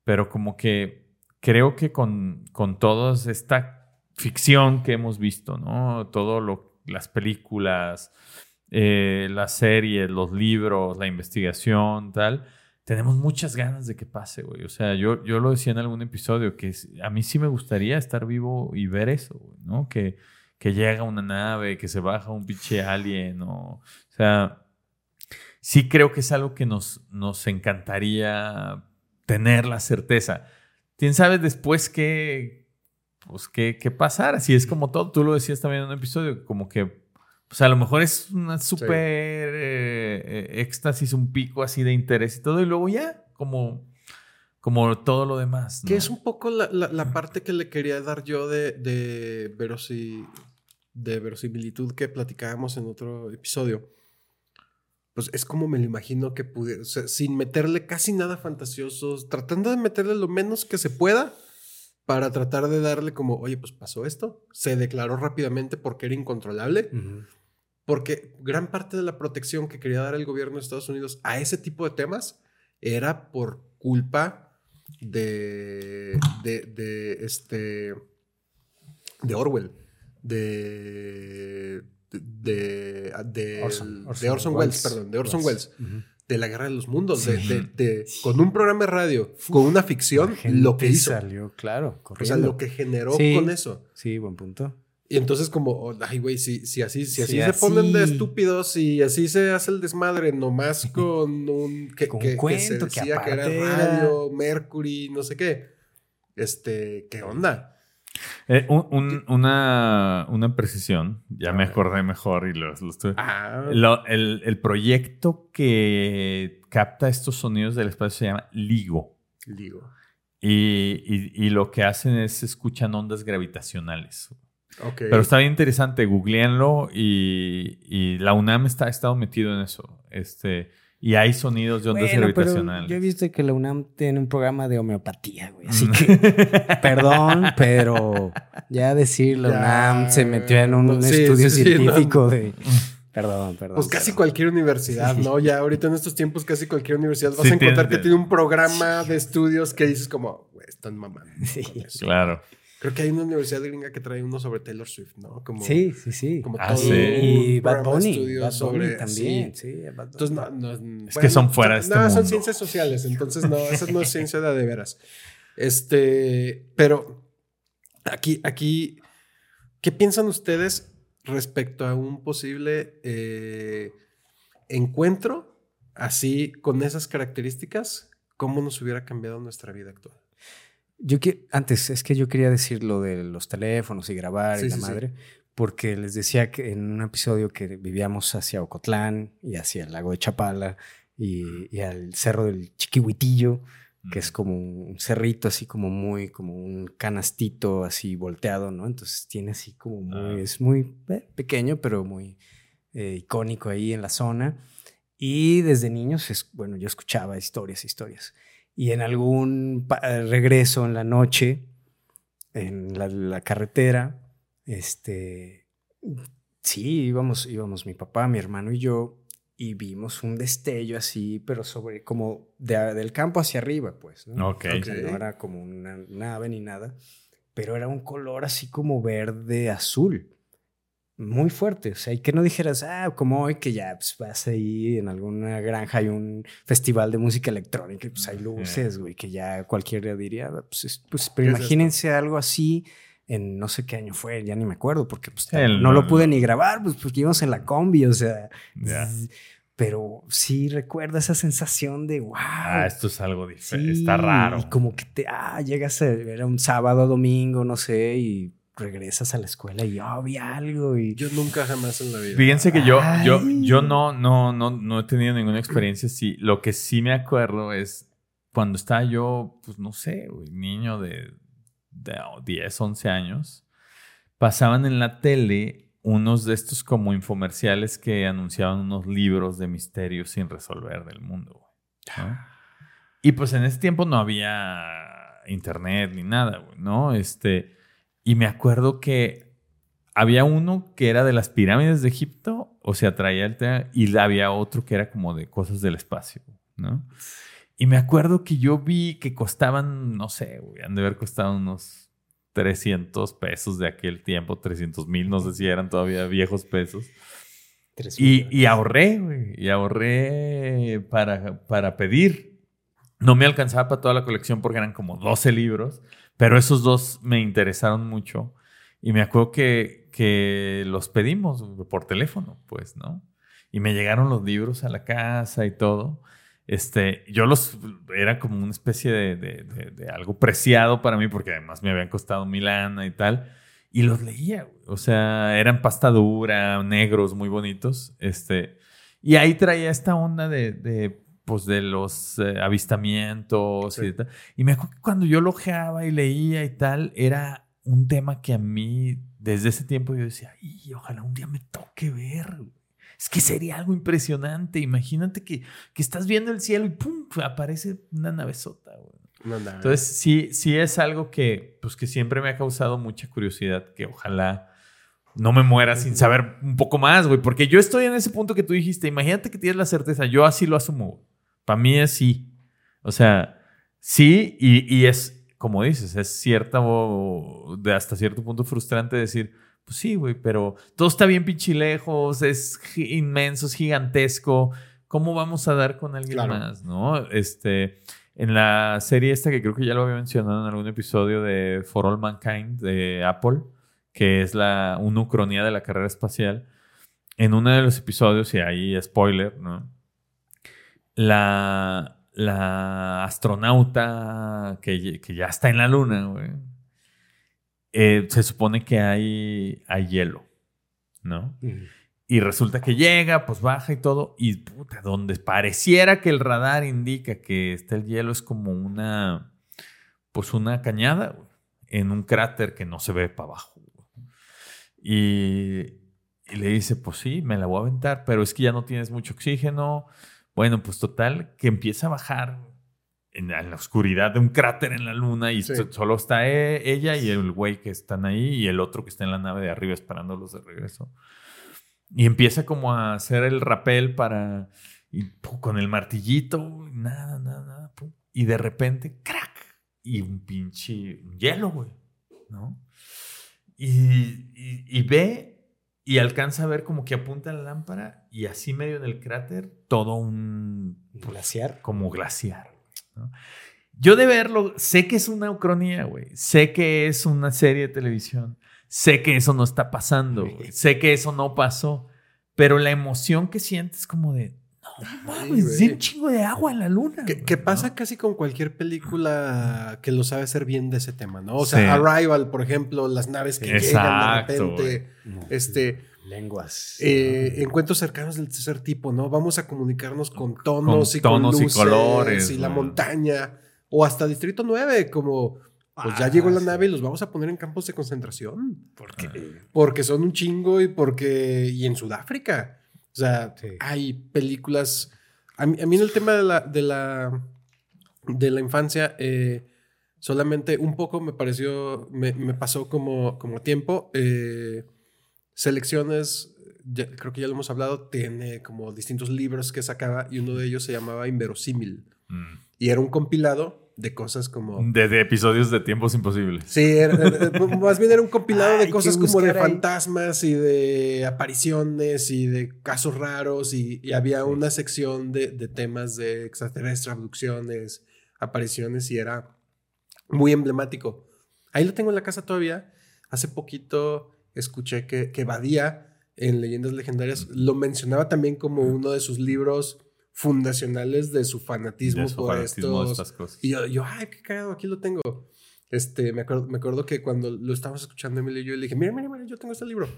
Speaker 3: pero como que creo que con, con toda esta ficción que hemos visto, ¿no? Todo lo, las películas, eh, las series, los libros, la investigación, tal, tenemos muchas ganas de que pase, güey. O sea, yo, yo lo decía en algún episodio, que a mí sí me gustaría estar vivo y ver eso, güey, ¿no? Que, que llega una nave, que se baja un pinche alien, o, o sea, sí creo que es algo que nos, nos encantaría tener la certeza. ¿Quién sabe después qué, pues, qué, qué pasar? Así es como todo, tú lo decías también en un episodio, como que, pues a lo mejor es una súper eh, eh, éxtasis, un pico así de interés y todo, y luego ya, como como todo lo demás.
Speaker 2: Que es un poco la, la, parte que le quería dar yo de, de, de verosimilitud que platicábamos en otro episodio. Pues es como me lo imagino que pudiera, o sea, sin meterle casi nada fantasioso, tratando de meterle lo menos que se pueda para tratar de darle como, oye, pues pasó esto, se declaró rápidamente porque era incontrolable, porque gran parte de la protección que quería dar el gobierno de Estados Unidos a ese tipo de temas era por culpa de, de, de, este, de Orwell, de, de, de, Orson, Welles, perdón, de Orson Welles. De la guerra de los mundos, de, con un programa de radio, con una ficción, lo que hizo.
Speaker 1: salió, claro,
Speaker 2: O sea, lo que generó con eso.
Speaker 1: Sí, buen punto.
Speaker 2: Y entonces como, oh, ay, güey, si, si así, si así se ponen de estúpidos y así se hace el desmadre, nomás con un... Que,
Speaker 1: con que, cuento,
Speaker 2: que, se decía que, era radio, Mercury, no sé qué. Este, ¿qué onda?
Speaker 3: Eh, una, una, precisión, ya me acordé mejor y lo, estoy... Ah. el, el, proyecto que capta estos sonidos del espacio se llama LIGO.
Speaker 2: LIGO.
Speaker 3: Y, y, y lo que hacen es escuchan ondas gravitacionales. Pero está bien interesante, googleenlo y, y, la UNAM está, ha estado metido en eso. Este, y hay sonidos de ondas gravitacionales.
Speaker 1: yo he visto que la UNAM tiene un programa de homeopatía, güey. Así mm. que, perdón, pero ya decir la UNAM se metió en un estudio científico de... Perdón, perdón.
Speaker 2: Pues casi cualquier universidad, ¿no? Ya ahorita en estos tiempos casi cualquier universidad vas a encontrar que tiene un programa de estudios que dices como, güey, están mamando.
Speaker 3: Sí, claro.
Speaker 2: Creo que hay una universidad gringa que trae uno sobre Taylor Swift, ¿no?
Speaker 1: Como, sí, sí, sí.
Speaker 2: Como
Speaker 1: ah,
Speaker 2: todo
Speaker 1: sí. Y Bad Bunny.
Speaker 2: Bad
Speaker 1: sobre, también. Sí,
Speaker 2: Entonces, no, no,
Speaker 3: es que son fuera de este
Speaker 2: No,
Speaker 3: son
Speaker 2: ciencias sociales. Entonces, no, esa no es ciencia de, de veras. Este, pero aquí, aquí, ¿qué piensan ustedes respecto a un posible eh, encuentro así, con esas características? ¿Cómo nos hubiera cambiado nuestra vida actual?
Speaker 1: Yo que antes es que yo quería decir lo de los teléfonos y grabar y la madre, porque les decía que en un episodio que vivíamos hacia Ocotlán y hacia el lago de Chapala y, al cerro del Chiquihuitillo, que es como un cerrito así como muy, como un canastito así volteado, ¿no? Entonces tiene así como muy, ah. es muy eh, pequeño, pero muy eh, icónico ahí en la zona. Y desde niños, es, bueno, yo escuchaba historias, historias y en algún regreso en la noche, en la, carretera, este, sí, íbamos, íbamos mi papá, mi hermano y yo, y vimos un destello así, pero sobre, como del campo hacia arriba, pues, ¿no?
Speaker 3: no
Speaker 1: era como una nave ni nada, pero era un color así como verde azul muy fuerte. O sea, y que no dijeras, ah, como hoy que ya pues, vas ahí en alguna granja, hay un festival de música electrónica, y pues hay luces, güey, que ya cualquiera diría, pues, pues pero imagínense algo así en no sé qué año fue, ya ni me acuerdo, porque pues, no, lo pude ni grabar, pues porque íbamos en la combi, o sea. Pero sí recuerda esa sensación de wow.
Speaker 3: Ah, esto es algo diferente. está raro.
Speaker 1: Y como que te, ah, llegas, a, era un sábado, domingo, no sé, y regresas a la escuela y yo vi algo y...
Speaker 2: Yo nunca jamás en la vida.
Speaker 3: Fíjense que yo, yo, yo no, no, no, no he tenido ninguna experiencia así. Lo que sí me acuerdo es cuando estaba yo, pues no sé, niño de, de 10, 11 años, pasaban en la tele unos de estos como infomerciales que anunciaban unos libros de misterios sin resolver del mundo. Y pues en ese tiempo no había internet ni nada, ¿no? Este, y me acuerdo que había uno que era de las pirámides de Egipto, o sea, traía el tema, y había otro que era como de cosas del espacio, ¿no? Y me acuerdo que yo vi que costaban, no sé, han de haber costado unos 300 pesos de aquel tiempo, 300 mil, no sé si eran todavía viejos pesos. Y, y, ahorré, güey, y ahorré para, para pedir. No me alcanzaba para toda la colección porque eran como 12 libros. Pero esos dos me interesaron mucho. Y me acuerdo que, que los pedimos por teléfono, pues, ¿no? Y me llegaron los libros a la casa y todo. Este, yo los, era como una especie de, de, de, algo preciado para mí, porque además me habían costado mil lana y tal. Y los leía, o sea, eran pasta dura, negros, muy bonitos. Este, y ahí traía esta onda de, pues, de los eh, avistamientos y tal. Y me acuerdo que cuando yo lo ojeaba y leía y tal, era un tema que a mí, desde ese tiempo, yo decía, y ojalá un día me toque ver. Es que sería algo impresionante. Imagínate que, que estás viendo el cielo y ¡pum! aparece una navezota, güey. Entonces, sí, sí es algo que, pues, que siempre me ha causado mucha curiosidad, que ojalá no me muera sin saber un poco más, güey. Porque yo estoy en ese punto que tú dijiste, imagínate que tienes la certeza, yo así lo asumo. Para mí es sí. O sea, sí, y, y es, como dices, es cierta o de hasta cierto punto frustrante decir, pues sí, güey, pero todo está bien pinchilejos, es inmenso, es gigantesco. ¿Cómo vamos a dar con alguien más, no? Este, en la serie esta que creo que ya lo había mencionado en algún episodio de For All Mankind de Apple, que es la, una ucronía de la carrera espacial, en uno de los episodios, y ahí spoiler, ¿no? La, la astronauta que, ya está en la luna, güey, eh, se supone que hay, hay hielo, ¿no? Y resulta que llega, pues baja y todo, y puta, donde pareciera que el radar indica que está el hielo es como una, pues una cañada, en un cráter que no se ve para abajo. Y, y, le dice, pues sí, me la voy a aventar, pero es que ya no tienes mucho oxígeno. Bueno, pues total, que empieza a bajar en, la oscuridad de un cráter en la luna y solo está e, ella y el güey que están ahí y el otro que está en la nave de arriba esperándolos de regreso. Y empieza como a hacer el rapel para. Y, con el martillito, nada, nada, nada. y de repente, ¡crack! Y un pinche hielo, güey. ¿No? Y, y, ve y alcanza a ver como que apunta la lámpara y así medio en el cráter, todo un.
Speaker 1: Glaciar.
Speaker 3: Como glaciar. ¿no? Yo de verlo, sé que es una ucronía, güey. Sé que es una serie de televisión. Sé que eso no está pasando, sé que eso no pasó, pero la emoción que sientes como de, mames, un chingo de agua en la luna.
Speaker 2: Que, pasa casi con cualquier película que lo sabe hacer bien de ese tema, ¿no? O sea, Arrival, por ejemplo, las naves que llegan de repente, este...
Speaker 1: Lenguas.
Speaker 2: Eh, encuentros cercanos del tercer tipo, ¿no? Vamos a comunicarnos con tonos, y con luces y colores. Y la montaña. O hasta Distrito 9, como pues ya llegó la ah, nave y los vamos a poner en campos de concentración.
Speaker 1: porque
Speaker 2: ah. Porque son un chingo y porque. Y en Sudáfrica. O sea, hay películas. A mí, en el tema de la. de la. de la infancia. Eh, solamente un poco me pareció. Me, pasó como, como tiempo. Eh, selecciones. creo que ya lo hemos hablado. Tiene como distintos libros que sacaba. Y uno de ellos se llamaba Inverosímil. Mm. Y era un compilado de cosas como...
Speaker 3: De, episodios de tiempos imposibles.
Speaker 2: Sí, más bien era un compilado de cosas como de fantasmas y de apariciones y de casos raros y, había una sección de, temas de extraterrestres, abducciones, apariciones y era muy emblemático. Ahí lo tengo en la casa todavía. Hace poquito escuché que, que Badía en Leyendas Legendarias lo mencionaba también como uno de sus libros fundacionales de su fanatismo por estas cosas. Y yo, ay, qué cagado, aquí lo tengo. Este, me acuerdo, me acuerdo que cuando lo estábamos escuchando Emilio y yo le dije, mira, mira, mira, yo tengo este libro.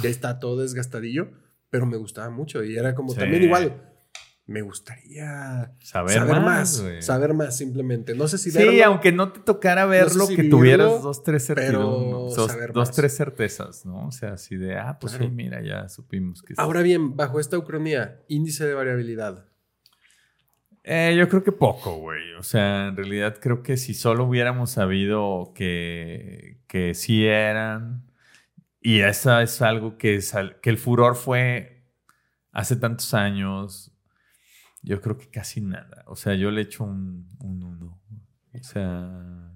Speaker 2: Ya está todo desgastadillo, pero me gustaba mucho y era como también igual. Me gustaría saber, más, saber más simplemente. No sé si
Speaker 3: Sí, aunque no te tocara verlo, que tuvieras dos, tres certezas. Dos, dos tres certezas, ¿no? O sea, así de, ah, pues sí, mira, ya supimos que.
Speaker 2: Ahora bien, bajo esta ucronía, índice de variabilidad.
Speaker 3: Eh, yo creo que poco, güey. O sea, en realidad creo que si solo hubiéramos sabido que, que sí eran, y eso es algo que, que el furor fue hace tantos años, yo creo que casi nada. O sea, yo le echo un uno. O sea,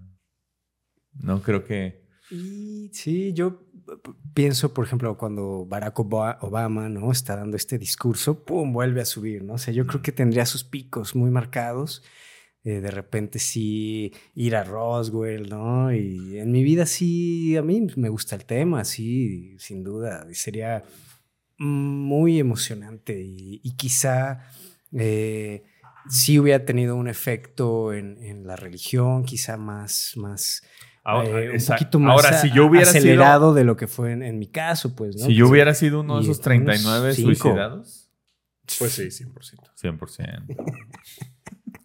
Speaker 3: no creo que...
Speaker 1: Y sí, yo pienso, por ejemplo, cuando Barack Obama, ¿no? Está dando este discurso, ¡pum! vuelve a subir, ¿no? O sea, yo creo que tendría sus picos muy marcados eh, de repente sí ir a Roswell, ¿no? Y en mi vida sí, a mí me gusta el tema, sí, sin duda. Y sería muy emocionante y, y quizá eh, sí hubiera tenido un efecto en, en la religión, quizá más, más
Speaker 3: Ahora,
Speaker 1: eh, un poquito más
Speaker 3: Ahora, si yo hubiera sido-
Speaker 1: acelerado de lo que fue en, en mi caso, pues, ¿no?
Speaker 3: Si yo hubiera sido uno de esos
Speaker 1: unos
Speaker 3: 39
Speaker 1: cinco.
Speaker 3: suicidados,
Speaker 2: Pues sí, 100%.
Speaker 3: 100%.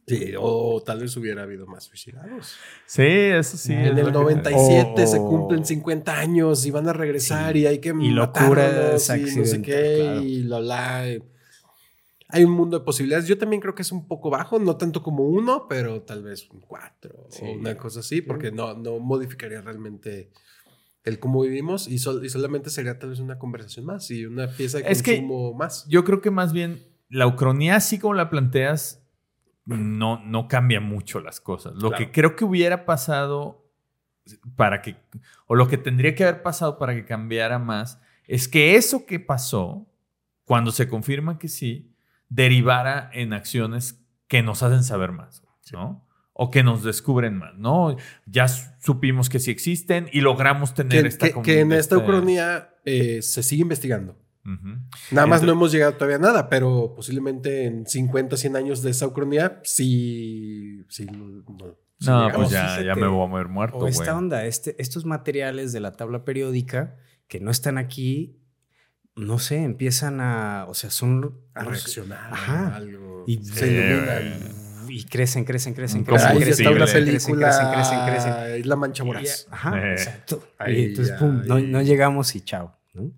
Speaker 2: Sí, o tal vez hubiera habido más suicidados.
Speaker 3: Sí, eso sí. es
Speaker 2: en el
Speaker 3: lo que-
Speaker 2: 97 se
Speaker 1: O-
Speaker 2: cumplen 50 años y van a regresar
Speaker 1: Sí.
Speaker 2: y hay que
Speaker 1: Y locuras
Speaker 2: matarlos y no sé qué
Speaker 1: claro.
Speaker 2: y la la. Hay un mundo de posibilidades. Yo también creo que es un poco bajo, no tanto como uno, pero tal vez un 4
Speaker 1: Sí.
Speaker 2: o una cosa así, porque no, no modificaría realmente el cómo vivimos y, sol- y solamente sería tal vez una conversación más y una pieza de
Speaker 3: Es que-
Speaker 2: consumo más.
Speaker 3: Yo creo que más bien la ucronía, así como la planteas, no, no cambia mucho las cosas. Lo
Speaker 2: Claro.
Speaker 3: que creo que hubiera pasado para que, o lo que tendría que haber pasado para que cambiara más, es que eso que pasó, cuando se confirma que sí, derivara en acciones que nos hacen saber más, ¿no? O que nos descubren más, ¿no? Ya su- supimos que sí existen y logramos tener
Speaker 2: Que,
Speaker 3: esta
Speaker 2: que- que en esta ucronía eh, se sigue investigando. Nada más
Speaker 3: Entonces-
Speaker 2: no hemos llegado todavía a nada, pero posiblemente en 50, 100 años de esa ucronía, sí. sí no,
Speaker 3: No, pues ya, ya me voy a mover muerto,
Speaker 1: O
Speaker 3: güey.
Speaker 1: esta onda, este, estos materiales de la tabla periódica que no están aquí, no sé, empiezan a, o sea, son...
Speaker 2: A reaccionar
Speaker 1: Ajá.
Speaker 2: a algo.
Speaker 1: Y-
Speaker 2: se
Speaker 3: Sí,
Speaker 2: iluminan.
Speaker 1: Y crecen, crecen, crecen,
Speaker 3: Un
Speaker 1: crecen,
Speaker 2: Ahí está una
Speaker 1: crecen,
Speaker 2: película.
Speaker 1: crecen, crecen, crecen.
Speaker 2: La mancha voraz.
Speaker 1: Ajá,
Speaker 3: Eh.
Speaker 1: exacto.
Speaker 2: Ahí
Speaker 1: y entonces,
Speaker 2: ya,
Speaker 1: pum, no,
Speaker 2: ahí.
Speaker 1: no llegamos y chao. ¿no?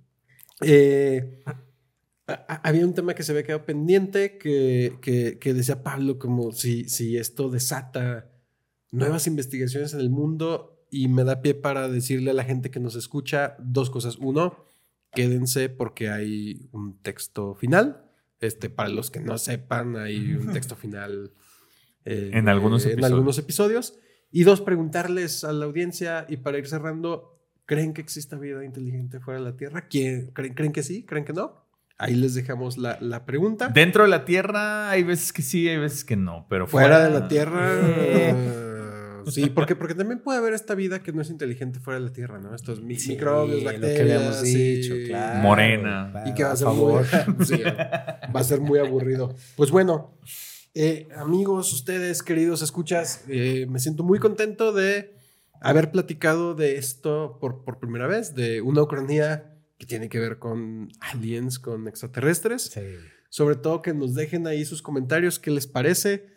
Speaker 2: Eh, a- a- había un tema que se había quedado pendiente que, que- que decía Pablo como si, si esto desata nuevas investigaciones en el mundo y me da pie para decirle a la gente que nos escucha dos cosas. Uno, quédense porque hay un texto final. Este, para los que no sepan, hay un texto final eh,
Speaker 3: En algunos
Speaker 2: en
Speaker 3: episodios.
Speaker 2: algunos episodios. Y dos, preguntarles a la audiencia y para ir cerrando, ¿creen que exista vida inteligente fuera de la Tierra? ¿Quién- ¿Creen, ¿Creen que sí? ¿Creen que no? Ahí les dejamos la, la pregunta.
Speaker 3: Dentro de la Tierra hay veces que sí, hay veces que no, pero
Speaker 2: fuera,
Speaker 3: fuera,
Speaker 2: de la Tierra. Sí, porque, porque también puede haber esta vida que no es inteligente fuera de la Tierra, ¿no? Estos mi-
Speaker 1: Sí,
Speaker 2: microbios,
Speaker 1: lo que
Speaker 2: bacterias.
Speaker 1: habíamos
Speaker 2: sí.
Speaker 1: dicho, claro.
Speaker 3: Morena.
Speaker 2: Y que va a ser
Speaker 1: favor.
Speaker 2: muy, sí, va a ser muy aburrido. Pues bueno, eh, amigos, ustedes, queridos escuchas, eh, me siento muy contento de haber platicado de esto por, por primera vez, de una ucronía que tiene que ver con aliens, con extraterrestres.
Speaker 1: Sí.
Speaker 2: Sobre todo que nos dejen ahí sus comentarios, qué les parece,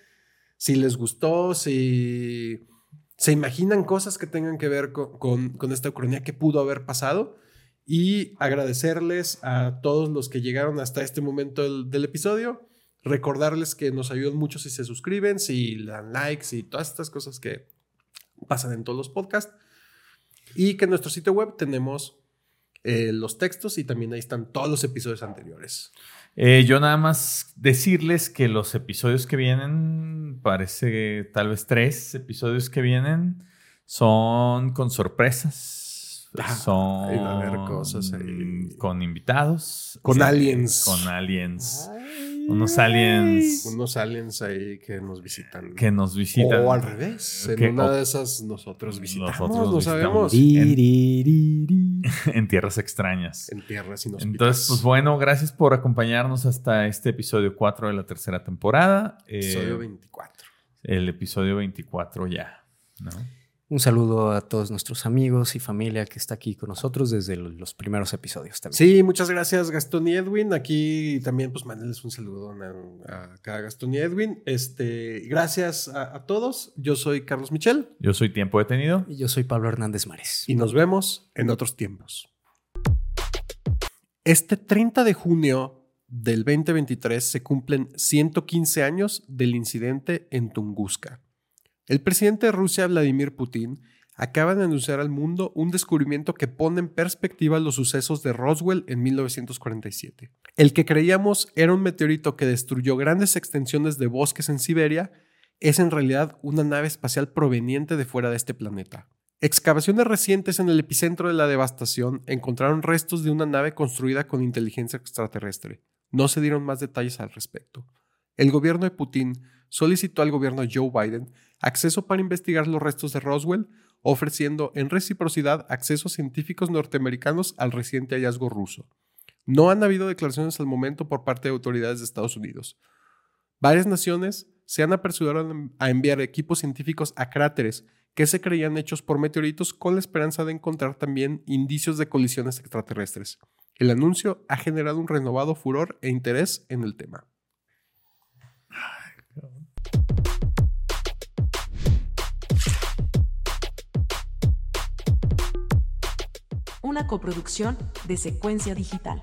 Speaker 2: si les gustó, si se imaginan cosas que tengan que ver con, con- esta ucronía que pudo haber pasado. Y agradecerles a todos los que llegaron hasta este momento del, episodio. Recordarles que nos ayudan mucho si se suscriben, si dan likes y todas estas cosas que pasan en todos los podcasts. Y que en nuestro sitio web tenemos eh, los textos y también ahí están todos los episodios anteriores.
Speaker 3: Eh, yo nada más decirles que los episodios que vienen, parece tal vez tres episodios que vienen, son con sorpresas.
Speaker 2: Ah,
Speaker 3: son
Speaker 2: va a haber cosas ahí.
Speaker 3: con invitados.
Speaker 2: Con
Speaker 3: Sí,
Speaker 2: aliens.
Speaker 3: Con aliens. Unos aliens
Speaker 2: Unos aliens ahí que nos visitan.
Speaker 3: que nos visitan.
Speaker 2: O al revés. En
Speaker 3: Que-
Speaker 2: una
Speaker 3: o-
Speaker 2: de esas nosotros visitamos,
Speaker 3: Nosotros
Speaker 2: no
Speaker 3: visitamos.
Speaker 2: sabemos.
Speaker 3: en tierras extrañas.
Speaker 2: En tierras inhóspitas.
Speaker 3: Entonces, pues bueno, gracias por acompañarnos hasta este episodio 4 de la tercera temporada. Eh,
Speaker 2: Episodio 24.
Speaker 3: el episodio 24 ya, ¿no?
Speaker 1: Un saludo a todos nuestros amigos y familia que está aquí con nosotros desde lo- los primeros episodios también.
Speaker 2: Sí, muchas gracias Gastón y Edwin. Aquí también pues mándenles un saludo a, a cada Gastón y Edwin. Este, gracias a, a todos. Yo soy Carlos Michel
Speaker 3: Yo soy Tiempo Detenido.
Speaker 1: Y yo soy Pablo Hernández Mares.
Speaker 2: y nos vemos en otros tiempos. Este 30 de junio del 2023 se cumplen 115 años del incidente en Tunguska. El presidente de Rusia, Vladimir Putin, acaba de anunciar al mundo un descubrimiento que pone en perspectiva los sucesos de Roswell en 1947. El que creíamos era un meteorito que destruyó grandes extensiones de bosques en Siberia es en realidad una nave espacial proveniente de fuera de este planeta. Excavaciones recientes en el epicentro de la devastación encontraron restos de una nave construida con inteligencia extraterrestre. No se dieron más detalles al respecto. El gobierno de Putin solicitó al gobierno Joe Biden acceso para investigar los restos de Roswell, ofreciendo en reciprocidad acceso a científicos norteamericanos al reciente hallazgo ruso. No han habido declaraciones al momento por parte de autoridades de Estados Unidos. Varias naciones se han apresurado a enviar equipos científicos a cráteres que se creían hechos por meteoritos con la esperanza de encontrar también indicios de colisiones extraterrestres. El anuncio ha generado un renovado furor e interés en el tema.
Speaker 5: Una coproducción de secuencia digital.